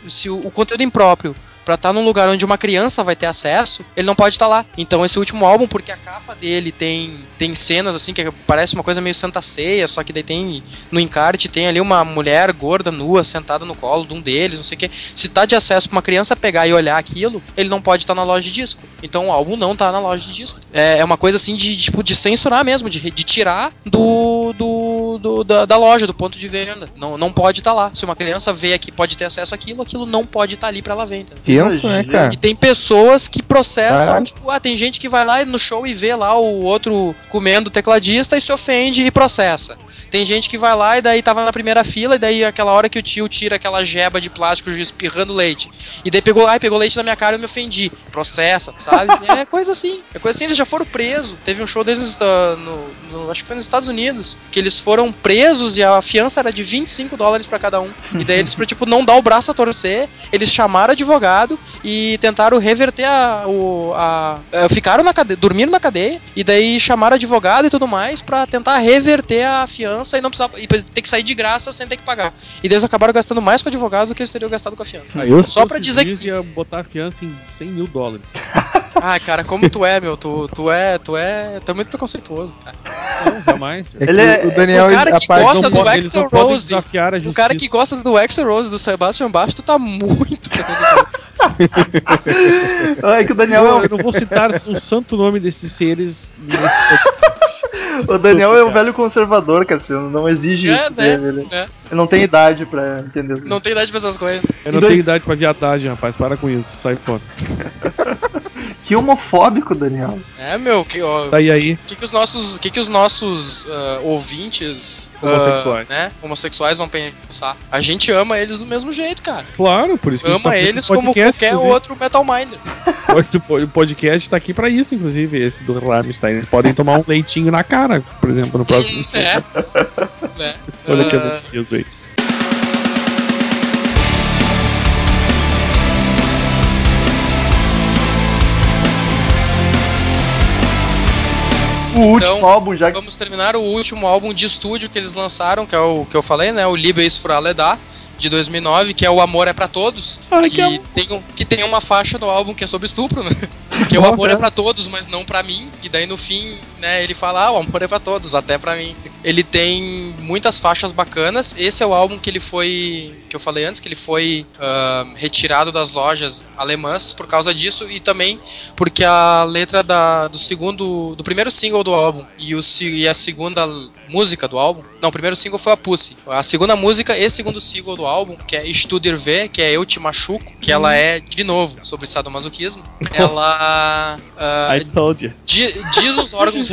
se o, o conteúdo impróprio Pra estar num lugar onde uma criança vai ter acesso, ele não pode estar lá. Então esse último álbum, porque a capa dele tem tem cenas assim que parece uma coisa meio Santa Ceia, só que daí tem no encarte tem ali uma mulher gorda nua sentada no colo de um deles, não sei o que. Se tá de acesso pra uma criança pegar e olhar aquilo, ele não pode estar na loja de disco. Então o álbum não tá na loja de disco. É, é uma coisa assim de, de, tipo de censurar mesmo, de, de tirar do, do, do- da, da loja, do ponto de venda. Não, não pode estar lá. Se uma criança vê aqui, pode ter acesso àquilo, aquilo não pode estar ali pra ela ver. entendeu? Tenso, né, cara? E tem pessoas que processam, tipo, ah, tem gente que vai lá no show e vê lá o outro comendo o tecladista e se ofende e processa. Tem gente que vai lá e daí tava na primeira fila e daí aquela hora que o tio tira aquela jeba de plástico espirrando leite. E daí pegou, ai, pegou leite na minha cara e eu me ofendi. Processa, sabe? É coisa assim. É coisa assim, eles já foram presos. Teve um show deles ah, no, no- acho que foi nos Estados Unidos, que eles foram presos e a fiança era de 25 dólares pra cada um. E daí eles, pra, tipo, não dar o braço a torcer, eles chamaram advogado e tentaram reverter a. O, a eh, ficaram na cadeia, dormiram na cadeia, e daí chamaram advogado e tudo mais pra tentar reverter a fiança e não precisava. E ter que sair de graça sem ter que pagar. E daí eles acabaram gastando mais com o advogado do que eles teriam gastado com a fiança. Ah, Só pra dizer que ia botar a fiança em 100 mil dólares. Ah, cara, como tu é, meu? Tu, tu é. Tu é. Tu é muito preconceituoso, cara. Não, jamais. É que Ele é- o Daniel, o cara que gosta Não do não podem Rose, O cara que gosta do Axl Rose, do Sebastian Bach, tu tá muito preconceituoso. É que o Daniel é Eu, um eu não vou citar o santo nome desses seres nesse. O Daniel é um velho conservador, Cassiano. Não exige É, isso né? dele. Ele, né? ele não tem idade pra entender. Não tem idade pra essas coisas. Eu não E dois- tenho idade pra viadagem, rapaz. Para com isso. Sai fora. Que homofóbico, Daniel. É, meu, que, ó, aí, O que, que os nossos, que que os nossos ah, ouvintes ah, Homossexuais. né, homossexuais vão pensar? A gente ama eles do mesmo jeito, cara. claro, por isso que a gente tá Ama eles como podcast, qualquer inclusive. outro Metal Minder. O podcast tá aqui pra isso, inclusive, esse do Rammstein. Eles podem tomar um leitinho na cara, por exemplo, no próximo. É. né? Olha que Ah, eu O último Então, álbum já que Vamos terminar o último álbum de estúdio que eles lançaram, que é o que eu falei, né? O für alle da, de 2009, que é o Amor é pra Todos. Ai, que, que tem um, que tem uma faixa no álbum que é sobre estupro, né? Que é o amor é. é pra todos, mas não pra mim. E daí no fim, né, ele fala, ah, o amor é pra todos, até pra mim. Ele tem muitas faixas bacanas. Esse é o álbum que ele foi, que eu falei antes, que ele foi ah, retirado das lojas alemãs por causa disso e também porque a letra da, do segundo, do primeiro single do álbum e, o, e a segunda música do álbum, não, o primeiro single foi a Pussy. A segunda música e segundo single do álbum, que é Studir V, que é Eu Te Machuco, que ela é, de novo, sobre sadomasoquismo, ela ah, I told you. Di- diz os órgãos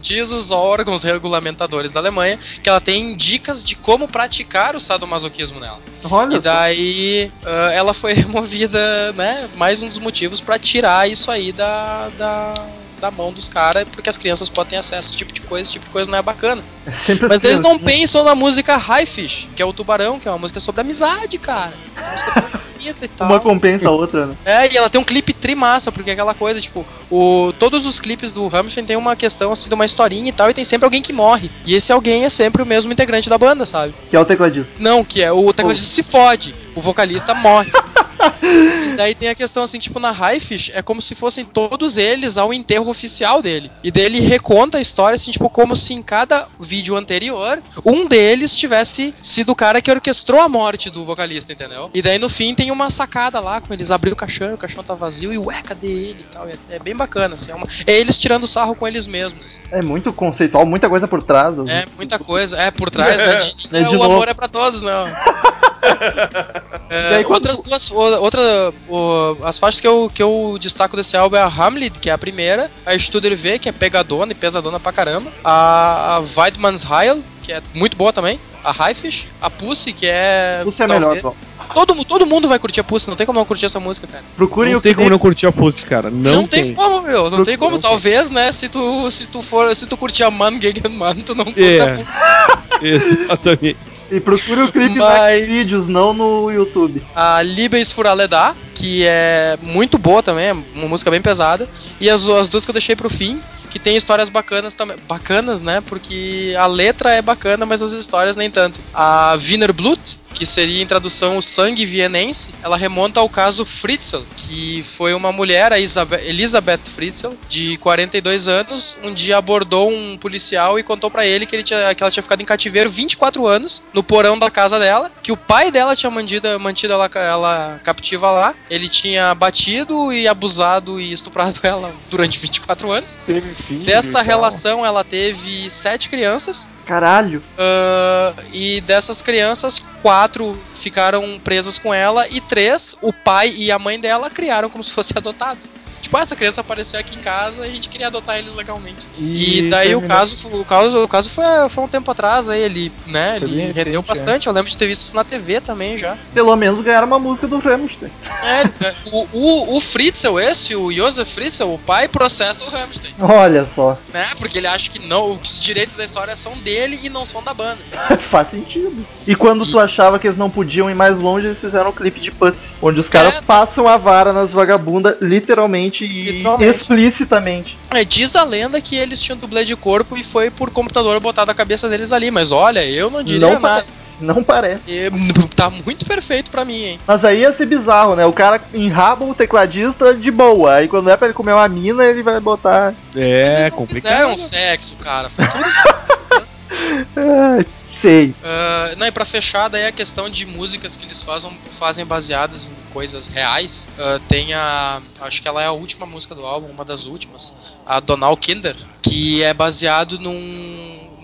diz os órgãos regulamentadores da Alemanha que ela tem dicas de como praticar o sadomasoquismo nela. Olha E daí ah, ela foi removida, né? Mais um dos motivos pra tirar isso aí da, da, da mão dos caras, porque as crianças podem ter acesso a esse tipo de coisa, esse tipo de coisa não é bacana. Sempre Mas assim, eles não assim. pensam na música High Fish, que é o Tubarão, que é uma música sobre amizade, cara. Uma música bonita e tal. Uma compensa a outra, né? É, e ela tem um clipe trimassa, porque é aquela coisa, tipo, o, todos os clipes do Rammstein tem uma questão assim de uma historinha e tal, e tem sempre alguém que morre. E esse alguém é sempre o mesmo integrante da banda, sabe? Que é o tecladista. Não, que é o tecladista se fode, o vocalista morre. e daí tem a questão assim, tipo, na Highfish é como se fossem todos eles ao enterro oficial dele. E daí ele reconta a história, assim, tipo, como se em cada vídeo anterior, um deles tivesse sido o cara que orquestrou a morte do vocalista, entendeu? E daí no fim tem uma sacada lá, com eles abriram o caixão, o caixão tá vazio, e ué, cadê ele e tal. É, é bem bacana, assim. É, uma- é eles tirando sarro com eles mesmos. assim. É muito conceitual, muita coisa por trás. assim. É muita coisa. É, por trás, né? De, É, é, de o amor é pra todos, não. É, Daí quando- outras duas. Outra, o- as faixas que eu, que eu destaco desse álbum é a Hamlet, que é a primeira, a Studer V, que é pegadona e pesadona pra caramba, a, a Weidmanns Heil, que é muito boa também, a Highfish, a Pussy, que é. Pussy é melhor, talvez- todo, todo mundo vai curtir a Pussy, não tem como não curtir essa música, cara. Procurem Não o tem que como não curtir a post, cara. Não, tem. como, meu, não tem como. Não tem. Talvez, né, se tu, se tu for, se tu curtir a Man Gegen Man, tu não curta É. a Pussy. Exatamente. E procure o clipe Mas- nos vídeos, não no YouTube. a alle da, que é muito boa também, é uma música bem pesada. E as, as duas que eu deixei pro fim, que tem histórias bacanas também. Bacanas, né? Porque a letra é bacana, mas as histórias nem tanto. A Wiener Blut, que seria em tradução o sangue vienense, ela remonta ao caso Fritzl, que foi uma mulher, a Elizabeth Fritzl, de 42 anos, um dia abordou um policial e contou pra ele que, ele tinha, que ela tinha ficado em cativeiro 24 anos, no porão da casa dela, que o pai dela tinha mantido, mantido ela, ela captiva lá, ele tinha batido e abusado e estuprado ela durante 24 anos. Teve filho Dessa relação, ela teve sete crianças. Caralho. ah, e dessas crianças, quatro ficaram presas com ela e três, o pai e a mãe dela, criaram como se fossem adotados. Tipo, ah, essa criança apareceu aqui em casa e a gente queria adotar eles legalmente. E, daí o caso, o caso, o caso foi, foi um tempo atrás, aí ele, né, Foi ele bem rendeu recente, bastante. Eu lembro de ter visto isso na TV também já. Pelo menos ganharam uma música do Rammstein. É, eles- o, o, o Fritzl, esse, o Josef Fritzl, o pai processa o Rammstein, Olha só. né? Porque ele acha que não, que os direitos da história são dele e não são da banda. Faz sentido. E quando tu achava que eles não podiam ir mais longe, eles fizeram um clipe de Pussy. Onde os caras É. passam a vara nas vagabundas, literalmente e Literalmente. explicitamente. É, diz a lenda que eles tinham dublê de corpo e foi por computador botado a cabeça deles ali, mas olha, eu não diria Não nada. parece. Não parece. E, tá muito perfeito pra mim, hein? Mas aí ia ser bizarro, né? O cara enraba o tecladista de boa. Aí quando é pra ele comer uma mina, ele vai botar. Mas É eles não complicado. fizeram sexo, cara. Foi tudo. Ai, sei. Ah, não, e pra fechar, daí a questão de músicas que eles fazem, fazem baseadas em coisas reais. ah, tem a. Acho que ela é a última música do álbum, uma das últimas. A Donal Kinder, que é baseado num,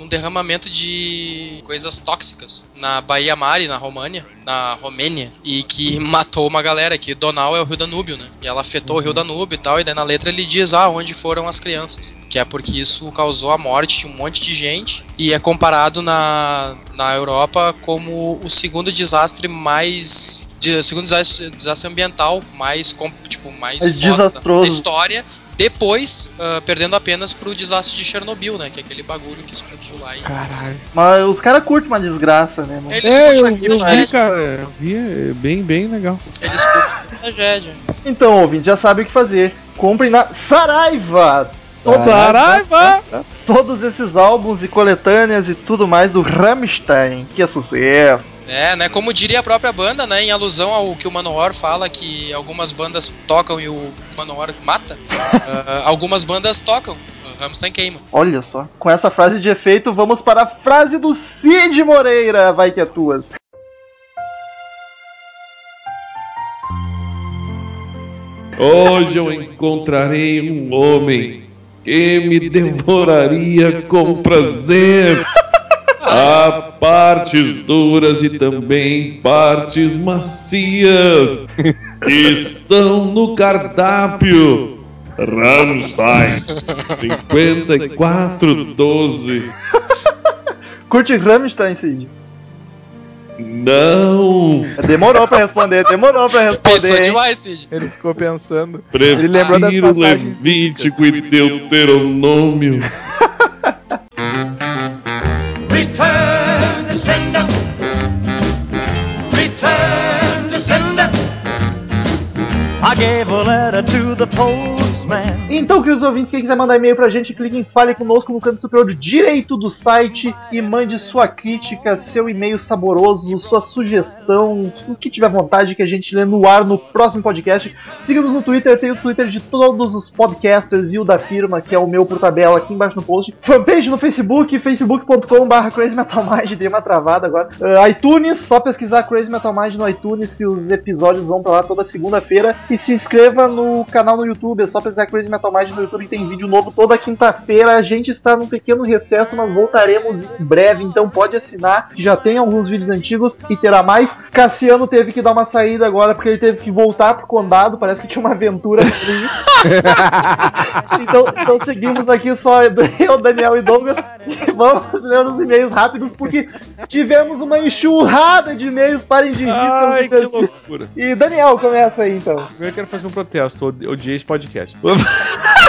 num derramamento de coisas tóxicas na Baía Mare, na România, na Romênia, e que matou uma galera, que Donau é o rio Danúbio, né? E ela afetou o rio Danúbio e tal, e daí na letra ele diz, ah, onde foram as crianças? Que é porque isso causou a morte de um monte de gente, e é comparado na, na Europa como o segundo desastre mais... De, o segundo desastre, desastre ambiental mais, tipo, mais da- desastroso. da história, depois ah, perdendo apenas pro desastre de Chernobyl, né? Que é aquele bagulho que explodiu lá e... Caralho. Mas os caras curtem uma desgraça, né? Não- Eles É, eu, a eu vi, cara. Eu vi, é bem, bem legal. Eles curtem a tragédia. Então, ouvintes, já sabe o que fazer. Comprem na Saraiva! Saraiva! Todos esses álbuns e coletâneas e tudo mais do Rammstein. Que é sucesso! É, né? Como diria a própria banda, né? Em alusão ao que o Manowar fala, que algumas bandas tocam e o Manowar mata. ah, algumas bandas tocam. O Rammstein queima. Olha só. Com essa frase de efeito, vamos para a frase do Cid Moreira. Vai que é tuas. Hoje eu encontrarei um homem que me devoraria com prazer. Há partes duras e também partes macias que estão no cardápio. Rammstein 5412. Curte Rammstein, Cid? Não, Demorou pra responder, demorou pra Pensou responder. hein? demais, Cid. Ele ficou pensando. prefiro lembrou das passagens Levítico e Deuteronômio. Return to sender. Return to sender. I gave a letter to the postman. Então, queridos ouvintes, quem quiser mandar e-mail pra gente, clique em Fale Conosco no canto superior direito do site e mande sua crítica, seu e-mail saboroso, sua sugestão, o que tiver vontade que a gente lê no ar no próximo podcast. Siga-nos no Twitter, tem o Twitter de todos os podcasters e o da firma, que é o meu por tabela aqui embaixo no post. Fanpage no Facebook, facebook.com.br Crazy Metal Mind, dei uma travada agora. Ah, iTunes, só pesquisar Crazy Metal Mind no iTunes que os episódios vão pra lá toda segunda-feira. E se inscreva no canal no YouTube, é só pesquisar Crazy Metal Mind no YouTube, tem vídeo novo toda quinta-feira. A gente está num pequeno recesso, mas voltaremos em breve, então pode assinar, que já tem alguns vídeos antigos e terá mais. Cassiano teve que dar uma saída agora porque ele teve que voltar pro condado, parece que tinha uma aventura então, então seguimos aqui só eu, Daniel e Douglas vamos ler os e-mails rápidos porque tivemos uma enxurrada de e-mails para indivíduos. Ai, que loucura. E Daniel, começa aí então. Primeiro eu quero fazer um protesto, eu odiei esse podcast.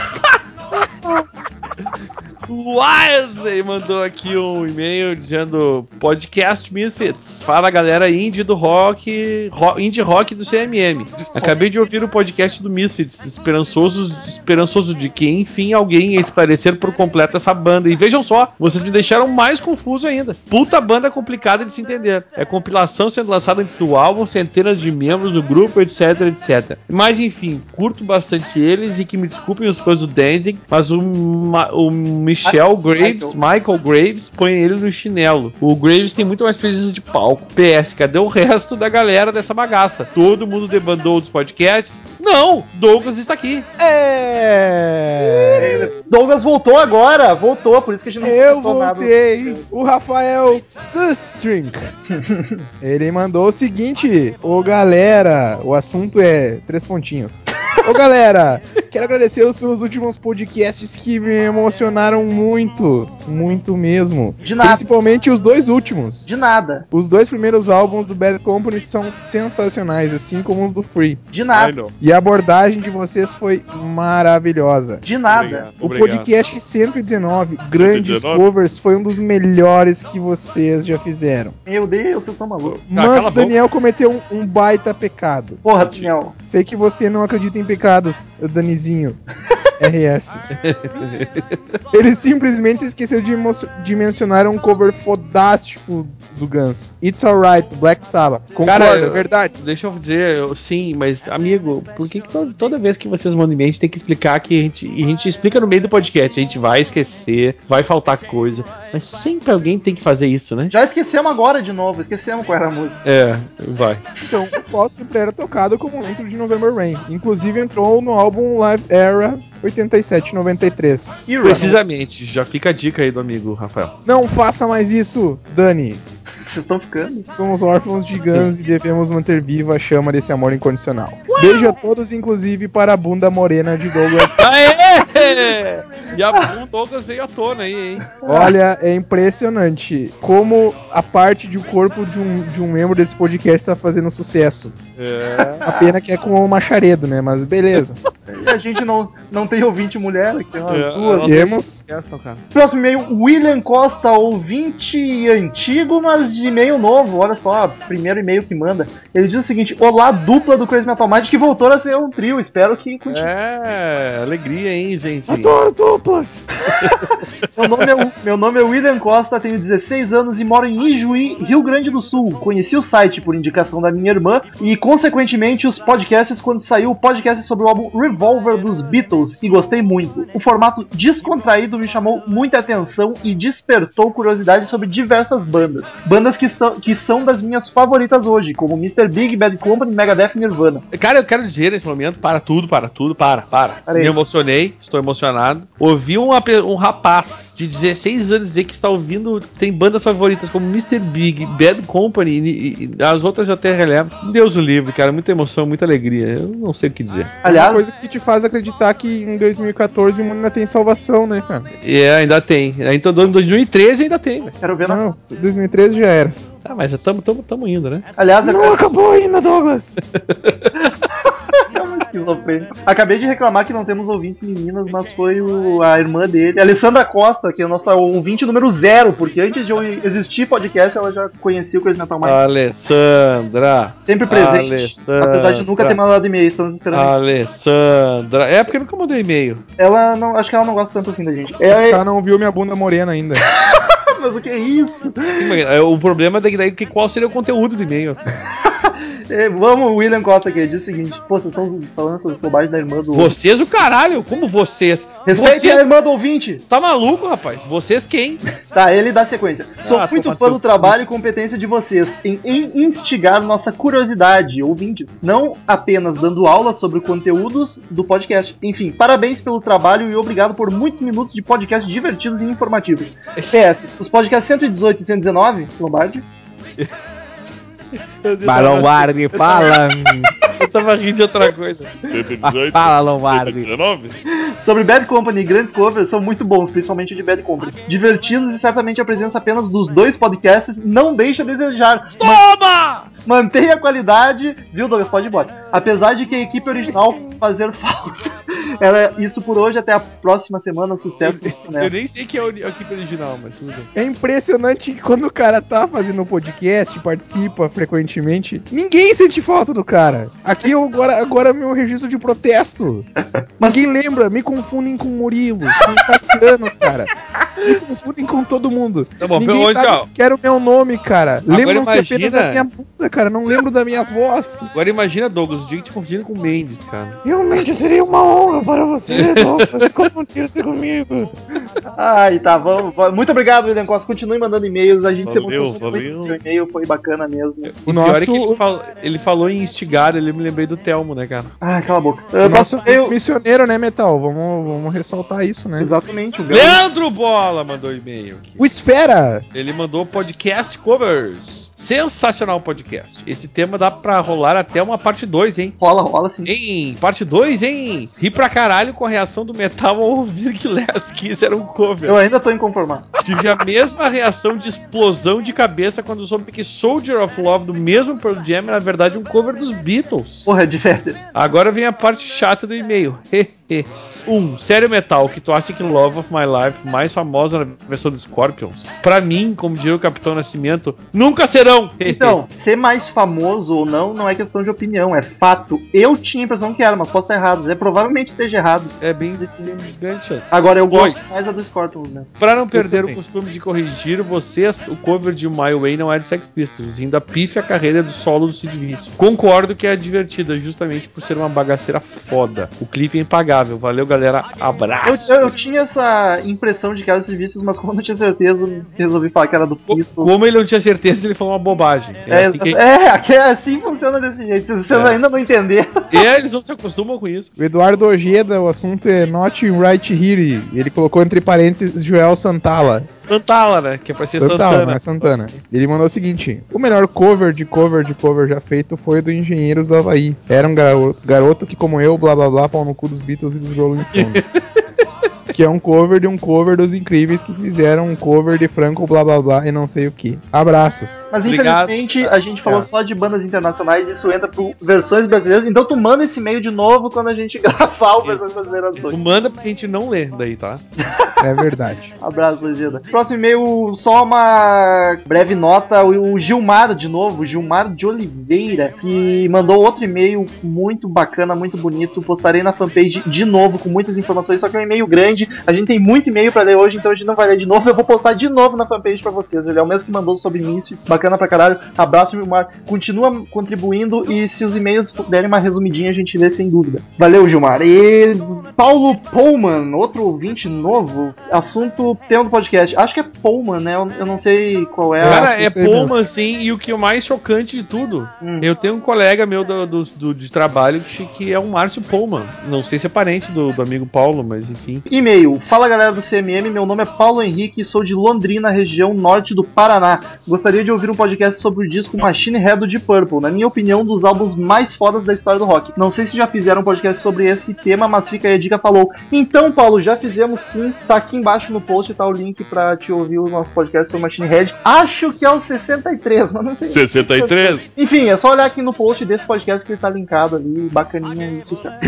Wesley mandou aqui um e-mail dizendo podcast Misfits. Fala galera indie do rock, ro indie rock do CMM. Acabei de ouvir o podcast do Misfits, esperançoso, esperançoso de que enfim alguém ia esclarecer por completo essa banda. E vejam só, vocês me deixaram mais confuso ainda. Puta banda complicada de se entender. É compilação sendo lançada antes do álbum, centenas de membros do grupo, etc, etc. Mas enfim, curto bastante eles e que me desculpem os fãs do Danzig, mas o, o Michel Graves, Michael. Graves, põe ele no chinelo. O Graves tem muito mais presença de palco. PS, cadê o resto da galera dessa bagaça? Todo mundo debandou dos podcasts? Não! Douglas está aqui. É. Douglas voltou agora, voltou, por isso que a gente não Eu comentou nada. voltei. O Rafael Sustrink. Ele mandou o seguinte: Ô galera, o assunto é três pontinhos. Ô galera, quero agradecê-los pelos últimos podcasts que me emocionaram muito, muito mesmo. De nada. Principalmente os dois últimos. De nada, Os dois primeiros álbuns do Bad Company são sensacionais, assim como os do Free. de nada, E a abordagem de vocês foi maravilhosa. de nada. O podcast 119, Grandes 119? Covers, foi um dos melhores que vocês já fizeram. Meu Deus, estão malucos. Ah, cala Mas o Daniel cometeu um, um baita pecado. Porra, Daniel. Sei que você não acredita em pecados, Danizinho. RS. Ele simplesmente se esqueceu de, de mencionar um cover fodástico do Guns. It's Alright, Black Sabbath. Concorda, Cara, é verdade? Deixa eu dizer, eu- sim, mas amigo, por que, que to- toda vez que vocês mandam e-mail a gente tem que explicar que a gente, e a gente explica no meio do podcast, a gente vai esquecer, vai faltar coisa, mas sempre alguém tem que fazer isso, né? Já esquecemos agora de novo, esquecemos qual era a música. É, vai. Então, o qual sempre era tocado como intro de November Rain. Inclusive entrou no álbum Live Era 87-93. E Run. Precisamente, já fica a dica aí do amigo Rafael. Não faça mais isso, Dani. Vocês estão ficando? Somos órfãos de Guns e devemos manter viva a chama desse amor incondicional. Beijo a todos, inclusive para a bunda morena de Douglas. Aê! E a o Douglas veio à tona aí, hein? Olha, é impressionante como a parte do corpo de um, de um membro desse podcast está fazendo sucesso. É. A pena que é com o macharedo, né? Mas beleza. E a gente não, não tem ouvinte mulher, aqui tem umas É, duas. Temos. Próximo e-mail, William Costa, ouvinte antigo, mas de e-mail novo. Olha só, primeiro e-mail que manda. Ele diz o seguinte: Olá, dupla do Crazy Metal Mind, que voltou a ser um trio. Espero que continue. É, alegria, hein, gente? Adoro duplas! Meu, nome é, meu nome é William Costa, tenho 16 anos e moro em Ijuí, Rio Grande do Sul. Conheci o site por indicação da minha irmã e, consequentemente, os podcasts quando saiu o podcast sobre o álbum Revolver dos Beatles e gostei muito. O formato descontraído me chamou muita atenção e despertou curiosidade sobre diversas bandas. Bandas que, estão, que são das minhas favoritas hoje, como Mr. Big, Bad Company, Megadeth e Nirvana. Cara, eu quero dizer nesse momento, para tudo, para tudo, para, para. Me emocionei, estou emocionado. Ouvi uma um rapaz de 16 anos dizer que está ouvindo, tem bandas favoritas como Mr. Big, Bad Company e, e as outras eu até relevo. Deus o livre, cara, muita emoção, muita alegria. Eu não sei o que dizer. Uma Aliás, coisa que te faz acreditar que em 2014 o mundo ainda tem salvação, né, cara? É, ainda tem. Então, em 2013 ainda tem, velho. quero ver na. Não, 2013 já era. Ah, mas estamos tamo, tamo indo, né? Aliás, Não quero- acabou ainda, Douglas! É uma esquizofrênica. Acabei de reclamar que não temos ouvintes meninas, mas foi o- a irmã dele, a Alessandra Costa, que é a nossa ouvinte número zero, porque antes de eu existir podcast, ela já conhecia o Crazy Metal Mind. Alessandra. Sempre presente. Alessandra. Apesar de nunca ter mandado e-mail, estamos esperando. Alessandra. É porque nunca mandou e-mail. Ela não. Acho que ela não gosta tanto assim da gente. É, Ela não viu minha bunda morena ainda. mas o que é isso? Sim, mas, é, o problema é daí, daí que qual seria o conteúdo do e-mail. É, vamos, William Costa aqui, diz o seguinte: Pô, vocês estão falando essas bobagens da irmã do. Vocês o caralho, como vocês? Respeite vocês... a irmã do ouvinte! Tá maluco, rapaz? Vocês quem? Tá, ele dá sequência. Sou Ah, muito fã do trabalho e competência de vocês em, em instigar nossa curiosidade, ouvintes. Não apenas dando aulas sobre conteúdos do podcast. Enfim, parabéns pelo trabalho e obrigado por muitos minutos de podcast divertidos e informativos. PS, os podcasts 118 e 119, Lombardi, Barão Lombardi, fala! Eu tava rindo de outra coisa. Fala, Lombardi! sobre Bad Company e grandes covers são muito bons, principalmente de Bad Company. Divertidos e certamente a presença apenas dos dois podcasts não deixa a desejar. Toma! Mantenha a qualidade, viu, Douglas? Pode ir embora. Apesar de que a equipe original fazer falta. Era isso por hoje, até a próxima semana, sucesso. Eu nem sei que é o a equipe original, mas tudo bem. É impressionante que quando o cara tá fazendo um podcast, participa frequentemente, ninguém sente falta do cara. Aqui eu agora, agora é meu registro de protesto. Ninguém lembra, me confundem com o Murilo, com o Cassiano, cara. Me confundem com todo mundo. Tá bom, Ninguém sabe ó, sequer o meu nome, cara. Lembram-se apenas imagina- da minha bunda, cara. Não lembro da minha voz. Agora imagina, Douglas, o dia que te confundindo com o Mendes, cara. Realmente seria uma honra para você, Douglas, confundir-se comigo. Ai, tá, vamos. vamos. Muito obrigado, William Costa. Continue mandando e-mails. A gente se Valeu, emocionou muito valeu. com o seu e-mail, foi bacana mesmo. O O pior é que nosso- ele, fal- ele falou em instigar, ele me lembrei do Telmo, né, cara? Ai, cala a boca. O Uh, nosso e-mail. missioneiro, né, Metal? Vamos, vamos ressaltar isso, né? Exatamente, o grande. Leandro Bola mandou e-mail aqui. O Esfera! Ele mandou podcast covers. Sensacional podcast. Esse tema dá pra rolar até uma parte 2, hein? Rola, rola sim. Hein? Parte 2, hein? Ri pra caralho com a reação do metal ao ouvir que Last Kiss era um cover. Eu ainda tô inconformado. Tive a mesma reação de explosão de cabeça quando soube que Soldier of Love do mesmo Pearl Jam era na verdade um cover dos Beatles. Porra, é de férias. Agora vem a parte chata do e-mail. 1. Um, sério metal, que tu acha que Love of My Life, mais famosa na versão do Scorpions? Pra mim, como diria o Capitão Nascimento, nunca serão! Então, ser mais famoso ou não não é questão de opinião, é fato. Eu tinha a impressão que era, mas posso estar errado. É, provavelmente esteja errado. é bem grande chance. Agora eu gosto Dois. mais da do Scorpions, né? Pra não perder o costume de corrigir vocês, o cover de My Way não é de Sex Pistols, ainda pife a carreira do solo do Sid Vicious. Concordo que é divertida, justamente por ser uma bagaceira foda. O clipe é impagável. Valeu, galera. Abraço. eu, eu tinha essa impressão de que era serviços, mas como eu não tinha certeza, resolvi falar que era do Pistol. Como ele não tinha certeza, ele falou uma bobagem. É, É, assim que... é, é assim funciona desse jeito. Vocês É. ainda não entenderam. é, eles não se acostumam com isso. O Eduardo Ojeda, o assunto é Not Right Here. Ele colocou entre parênteses Joel Santala. Santala, né? Que é pra ser Santala, Santana. não é Santana. Ele mandou o seguinte: O melhor cover de cover de cover já feito foi o do Engenheiros do Havaí. Era um garoto, garoto que, como eu, blá blá blá, pau no cu dos Beatles e dos Rolling Stones. que é um cover de um cover dos incríveis que fizeram um cover de Franco, blá blá blá e não sei o que. Abraços. Mas Obrigado. infelizmente a gente falou É. só de bandas internacionais, isso entra pro versões brasileiras. Então tu manda esse e-mail de novo quando a gente gravar o versões brasileiras Tu 2. manda porque a gente não lê daí, tá? É verdade. Abraço, Legenda. Próximo e-mail, só uma breve nota. O Gilmar, de novo, Gilmar de Oliveira, que mandou outro e-mail muito bacana, muito bonito. Postarei na fanpage de novo, com muitas informações, só que é um e-mail grande. A gente tem muito e-mail pra ler hoje, então a gente não vai ler de novo. Eu vou postar de novo na fanpage pra vocês. Ele é o mesmo que mandou sobre Misfits, bacana pra caralho. Abraço, Gilmar. Continua contribuindo e se os e-mails derem uma resumidinha, a gente lê sem dúvida. Valeu, Gilmar. E Paulo Pullman, outro ouvinte novo. Assunto tema do podcast. Acho que é Pullman, né? Eu, eu não sei qual é a. Cara, é. Poma, assim, e o que é o mais chocante de tudo, Hum. eu tenho um colega meu do, do- do- de trabalho que, que é o Márcio Poma. Não sei se é parente do, do amigo Paulo, mas enfim. E-mail. Fala galera do CMM, meu nome é Paulo Henrique e sou de Londrina, região norte do Paraná. Gostaria de ouvir um podcast sobre o disco Machine Head do Deep Purple, na minha opinião, um dos álbuns mais fodas da história do rock. Não sei se já fizeram um podcast sobre esse tema, mas fica aí a dica falou. Então, Paulo, já fizemos sim. Tá aqui embaixo no post, tá o link pra te ouvir o nosso podcast sobre Machine Head. Acho que é o 63, mas não sei. 63? Enfim, é só olhar aqui no post desse podcast que ele tá linkado ali, bacaninha e sucesso.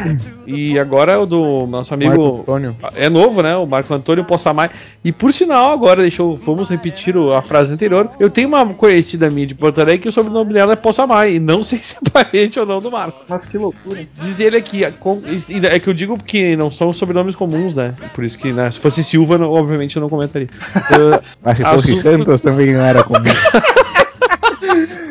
E agora é o do nosso Marco amigo. Antônio. É novo, né? O Marco Antônio Possamay. E por sinal, agora, deixa eu, vamos repetir o- a frase anterior. Eu tenho uma conhecida minha de Porto Alegre que o sobrenome dela é Possamay. E não sei se é parente ou não do Marcos. Mas que loucura. Diz ele aqui, é que eu digo porque não são sobrenomes comuns, né? Por isso que, né, se fosse Silva, não- obviamente eu não comentaria. Ah, Acho que Torre Assunto- Santos também não era comum.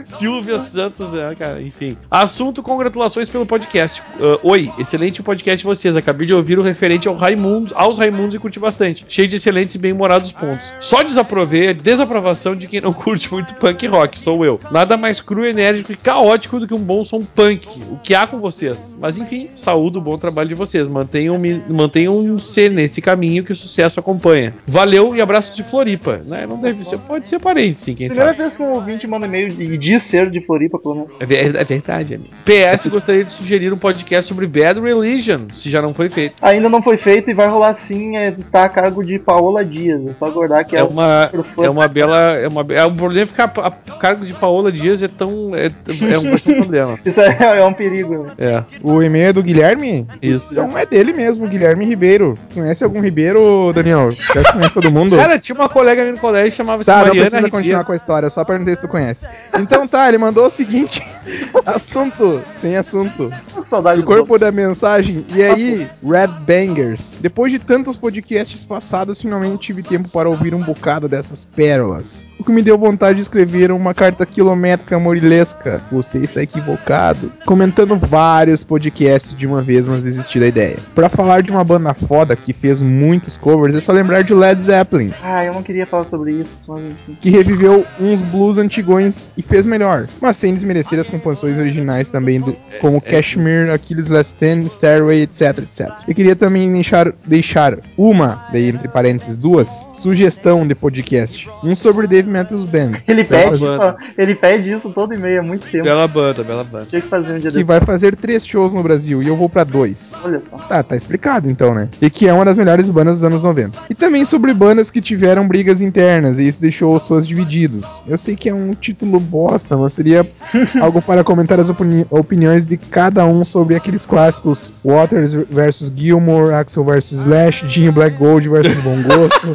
Silvia Santos, né, cara? Enfim. Assunto, congratulações pelo podcast. Ah, oi, excelente podcast de vocês. Acabei de ouvir o referente ao Raimundo, aos Raimundos e curti bastante. Cheio de excelentes e bem-humorados pontos. Só desaprovei a desaprovação de quem não curte muito punk rock, sou eu. Nada mais cru, enérgico e caótico do que um bom som punk. O que há com vocês? Mas enfim, saúde o bom trabalho de vocês. Mantenham, mantenham ser nesse caminho que o sucesso acompanha. Valeu e abraço de Floripa. Né? Não deve ser, pode ser parente, sim, quem Primeira sabe. vez que um ouvinte manda e-mail e diz diz ser de Floripa, pelo menos. É, é verdade, amigo. PS, gostaria de sugerir um podcast sobre Bad Religion, se já não foi feito. Ainda não foi feito e vai rolar sim, é, está a cargo de Paola Dias. É só aguardar que É uma, super fã. é uma bela. É, uma, é um problema ficar a, a cargo de Paola Dias é tão. É, é um, um problema. Isso é, é um perigo, né? É, O e-mail é do Guilherme? isso. Então é dele mesmo, Guilherme Ribeiro. Conhece algum Ribeiro, Daniel? Já conhece todo mundo? Cara, tinha uma colega minha no colégio que chamava-se Tá, não Mariana precisa continuar Ribeiro. com a história, só perguntei se tu conhece. Então tá, ele mandou o seguinte: assunto, sem assunto. Saudade O corpo da mensagem. E aí, Red Bangers. Depois de tantos podcasts passados, finalmente tive tempo para ouvir um bocado dessas pérolas. O que me deu vontade de escrever uma carta quilométrica morilesca. Você está equivocado. Comentando vários podcasts de uma vez, mas desisti da ideia. Pra falar de uma banda foda que fez muitos covers, é só lembrar de Led Zeppelin Ah, eu não queria falar sobre isso, mas que reviveu uns blues antigões e fez melhor, mas sem desmerecer as composições originais também, do, como Cashmere, Achilles Last Stand, Stairway, etc, etc. Eu queria também deixar, deixar uma, daí entre parênteses, duas, sugestão de podcast. Um sobre Dave Matthews Band, Ele pede, isso, ele pede isso todo e-mail há muito tempo. Bela banda, bela banda. Tinha que fazer um dia que depois. vai fazer três shows no Brasil e eu vou pra dois. Olha só. Tá, tá explicado então, né? E que é uma das melhores bandas dos anos 90. E também sobre bandas que tiveram brigas internas e isso deixou os fãs divididos. Eu sei que é um título bosta, mas seria algo para comentar as opini- opiniões de cada um sobre aqueles clássicos Waters vs Gilmore, Axel vs Slash, Jim Black Gold vs Bom Gosto.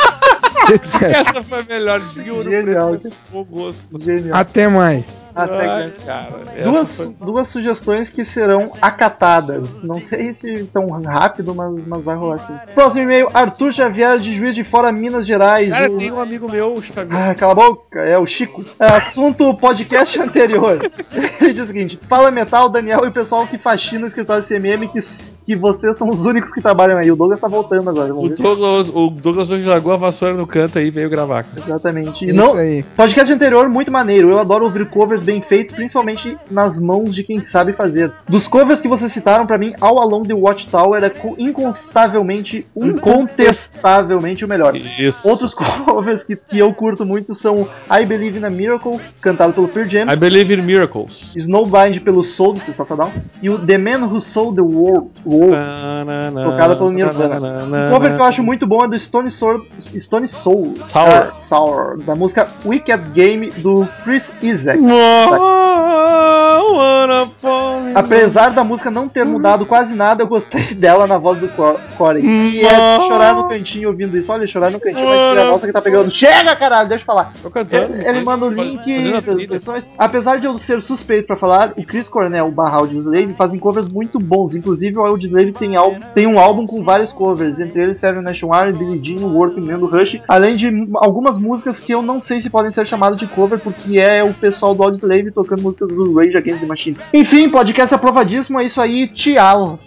Essa foi a melhor de ouro Genial. preto gosto. Genial. Até mais. Até Ai, cara. Duas, foi- duas sugestões que serão acatadas. Não sei se tão rápido, mas, mas vai rolar sim. Próximo e-mail, Arthur Xavier de Juiz de Fora, Minas Gerais. Cara, O- tem um amigo meu, o Xavier. Ah, cala a boca, é o Chico. É, assunto podcast anterior. Ele diz o seguinte: Fala Metal, Daniel e o pessoal que faxina o escritório CMM, que, que vocês são os únicos que trabalham aí. O Douglas tá voltando agora. O Vamos ver. Douglas, o Douglas hoje largou a vassoura no canto aí e veio gravar. Exatamente. E Isso não, aí. Podcast anterior, muito maneiro. Eu adoro ouvir covers bem feitos, principalmente nas mãos de quem sabe fazer. Dos covers que vocês citaram, pra mim, All Along the Watchtower é co- incontestavelmente, incontestavelmente o melhor. Isso. Outros covers que, que eu curto muito são I Believe in a Miracle, cantado pelo Pearl Jam, I believe in miracles. Snowblind pelo Soul do System of a Down, e o The Man Who Sold the World, World tocada pelo Nirvana. Um cover que eu acho muito bom é do Stone Sour, Stone Soul, Sour. ah, Sour, da música Wicked Game do Chris Isaac. Apesar da música não ter mudado quase nada, eu gostei dela na voz do Cor- Corey. E é chorar no cantinho ouvindo isso. Olha, chorar no cantinho, mas filha nossa que tá pegando. Chega, caralho, deixa eu falar. Tô cantando. Ele, ele manda o link a das versões. Apesar de eu ser suspeito pra falar, o Chris Cornell barra Audioslave fazem covers muito bons. Inclusive, o Audioslave tem, tem um álbum com vários covers, entre eles Seven Nation Army, Billie Jean, Working Man do Rush, além de algumas músicas que eu não sei se podem ser chamadas de cover, porque é o pessoal do Audioslave tocando músicas do Rage Against the Machine. Enfim, podcast aprovadíssimo, é isso aí, tchau.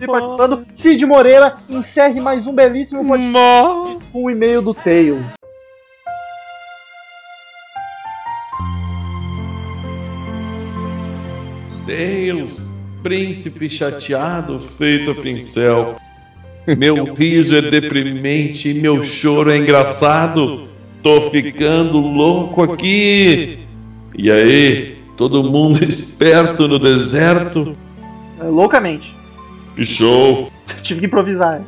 E participando, Cid Moreira, encerre mais um belíssimo podcast com o e-mail do Tails. Deus, príncipe chateado feito a pincel. Meu riso é deprimente e meu choro é engraçado. Tô ficando louco aqui. E aí, todo mundo esperto no deserto? É, loucamente. Que show! Tive que improvisar.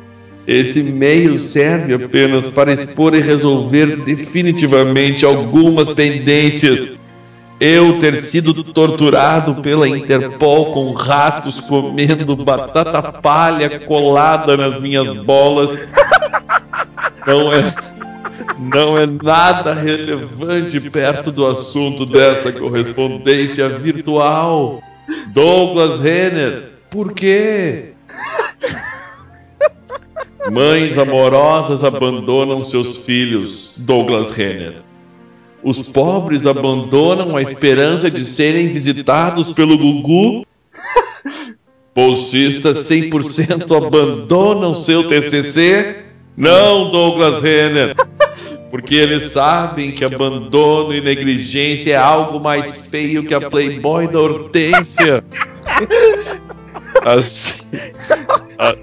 Esse e-mail serve apenas para expor e resolver definitivamente algumas pendências. Eu ter sido torturado pela Interpol com ratos comendo batata palha colada nas minhas bolas não é, não é nada relevante perto do assunto dessa correspondência virtual. Douglas Renner, por quê? Mães amorosas abandonam seus filhos, Douglas Renner. Os pobres abandonam a esperança de serem visitados pelo Gugu. Bolsistas 100% abandonam seu TCC? Não, Douglas Renner. Porque eles sabem que abandono e negligência é algo mais feio que a Playboy da Hortência. Assim, a-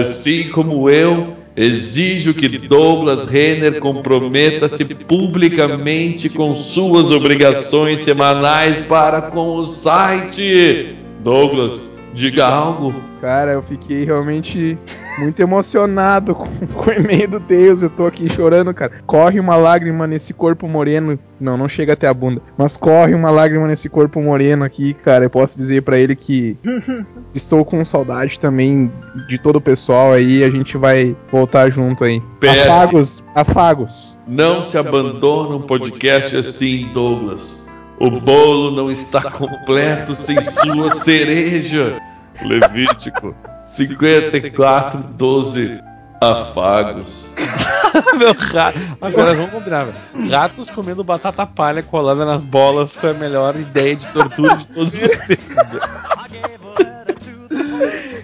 assim como eu, Exijo que Douglas Renner comprometa-se publicamente com suas obrigações semanais para com o site. Douglas, diga algo. Cara, eu fiquei realmente muito emocionado com, com o e-mail do Tails. Eu tô aqui chorando, cara. Corre uma lágrima nesse corpo moreno. Não, não chega até a bunda. Mas corre uma lágrima nesse corpo moreno aqui, cara. Eu posso dizer pra ele que estou com saudade também de todo o pessoal aí. A gente vai voltar junto aí. PS. Afagos, afagos. Não se abandona um podcast assim, Douglas. O bolo não está completo sem sua cereja. Levítico 54, 12. Afagos. Meu rato. Agora vamos combinar, velho. Ratos comendo batata palha colada nas bolas foi a melhor ideia de tortura de todos os tempos.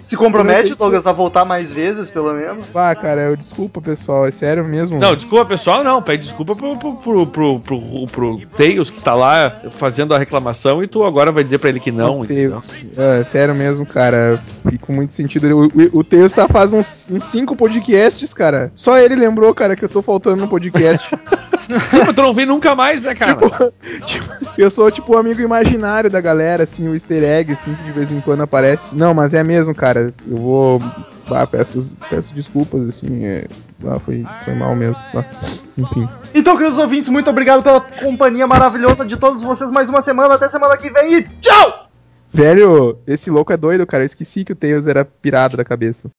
Se compromete, se- Douglas, a voltar mais vezes, pelo menos. Ah, cara, eu desculpa, pessoal. É sério mesmo. Não, desculpa pessoal, não. Pede desculpa pro, pro, pro, pro, pro, pro Tails que tá lá fazendo a reclamação e tu agora vai dizer pra ele que não. entendeu? Deus. É, sério mesmo, cara. Fico muito sentido. O, o, o Teus tá faz uns, uns cinco podcasts, cara. Só ele lembrou, cara, que eu tô faltando no podcast. Sim, mas tu não vem nunca mais, né, cara? Tipo, eu sou tipo o amigo imaginário da galera, assim, o easter egg, assim, que de vez em quando aparece. Não, mas é mesmo, cara. Eu vou. Ah, peço, peço desculpas, assim. É... Ah, foi, foi mal mesmo. Ah, enfim. Então, queridos ouvintes, muito obrigado pela companhia maravilhosa de todos vocês mais uma semana. Até semana que vem e tchau! Velho, esse louco é doido, cara. Eu esqueci que o Tails era pirado da cabeça.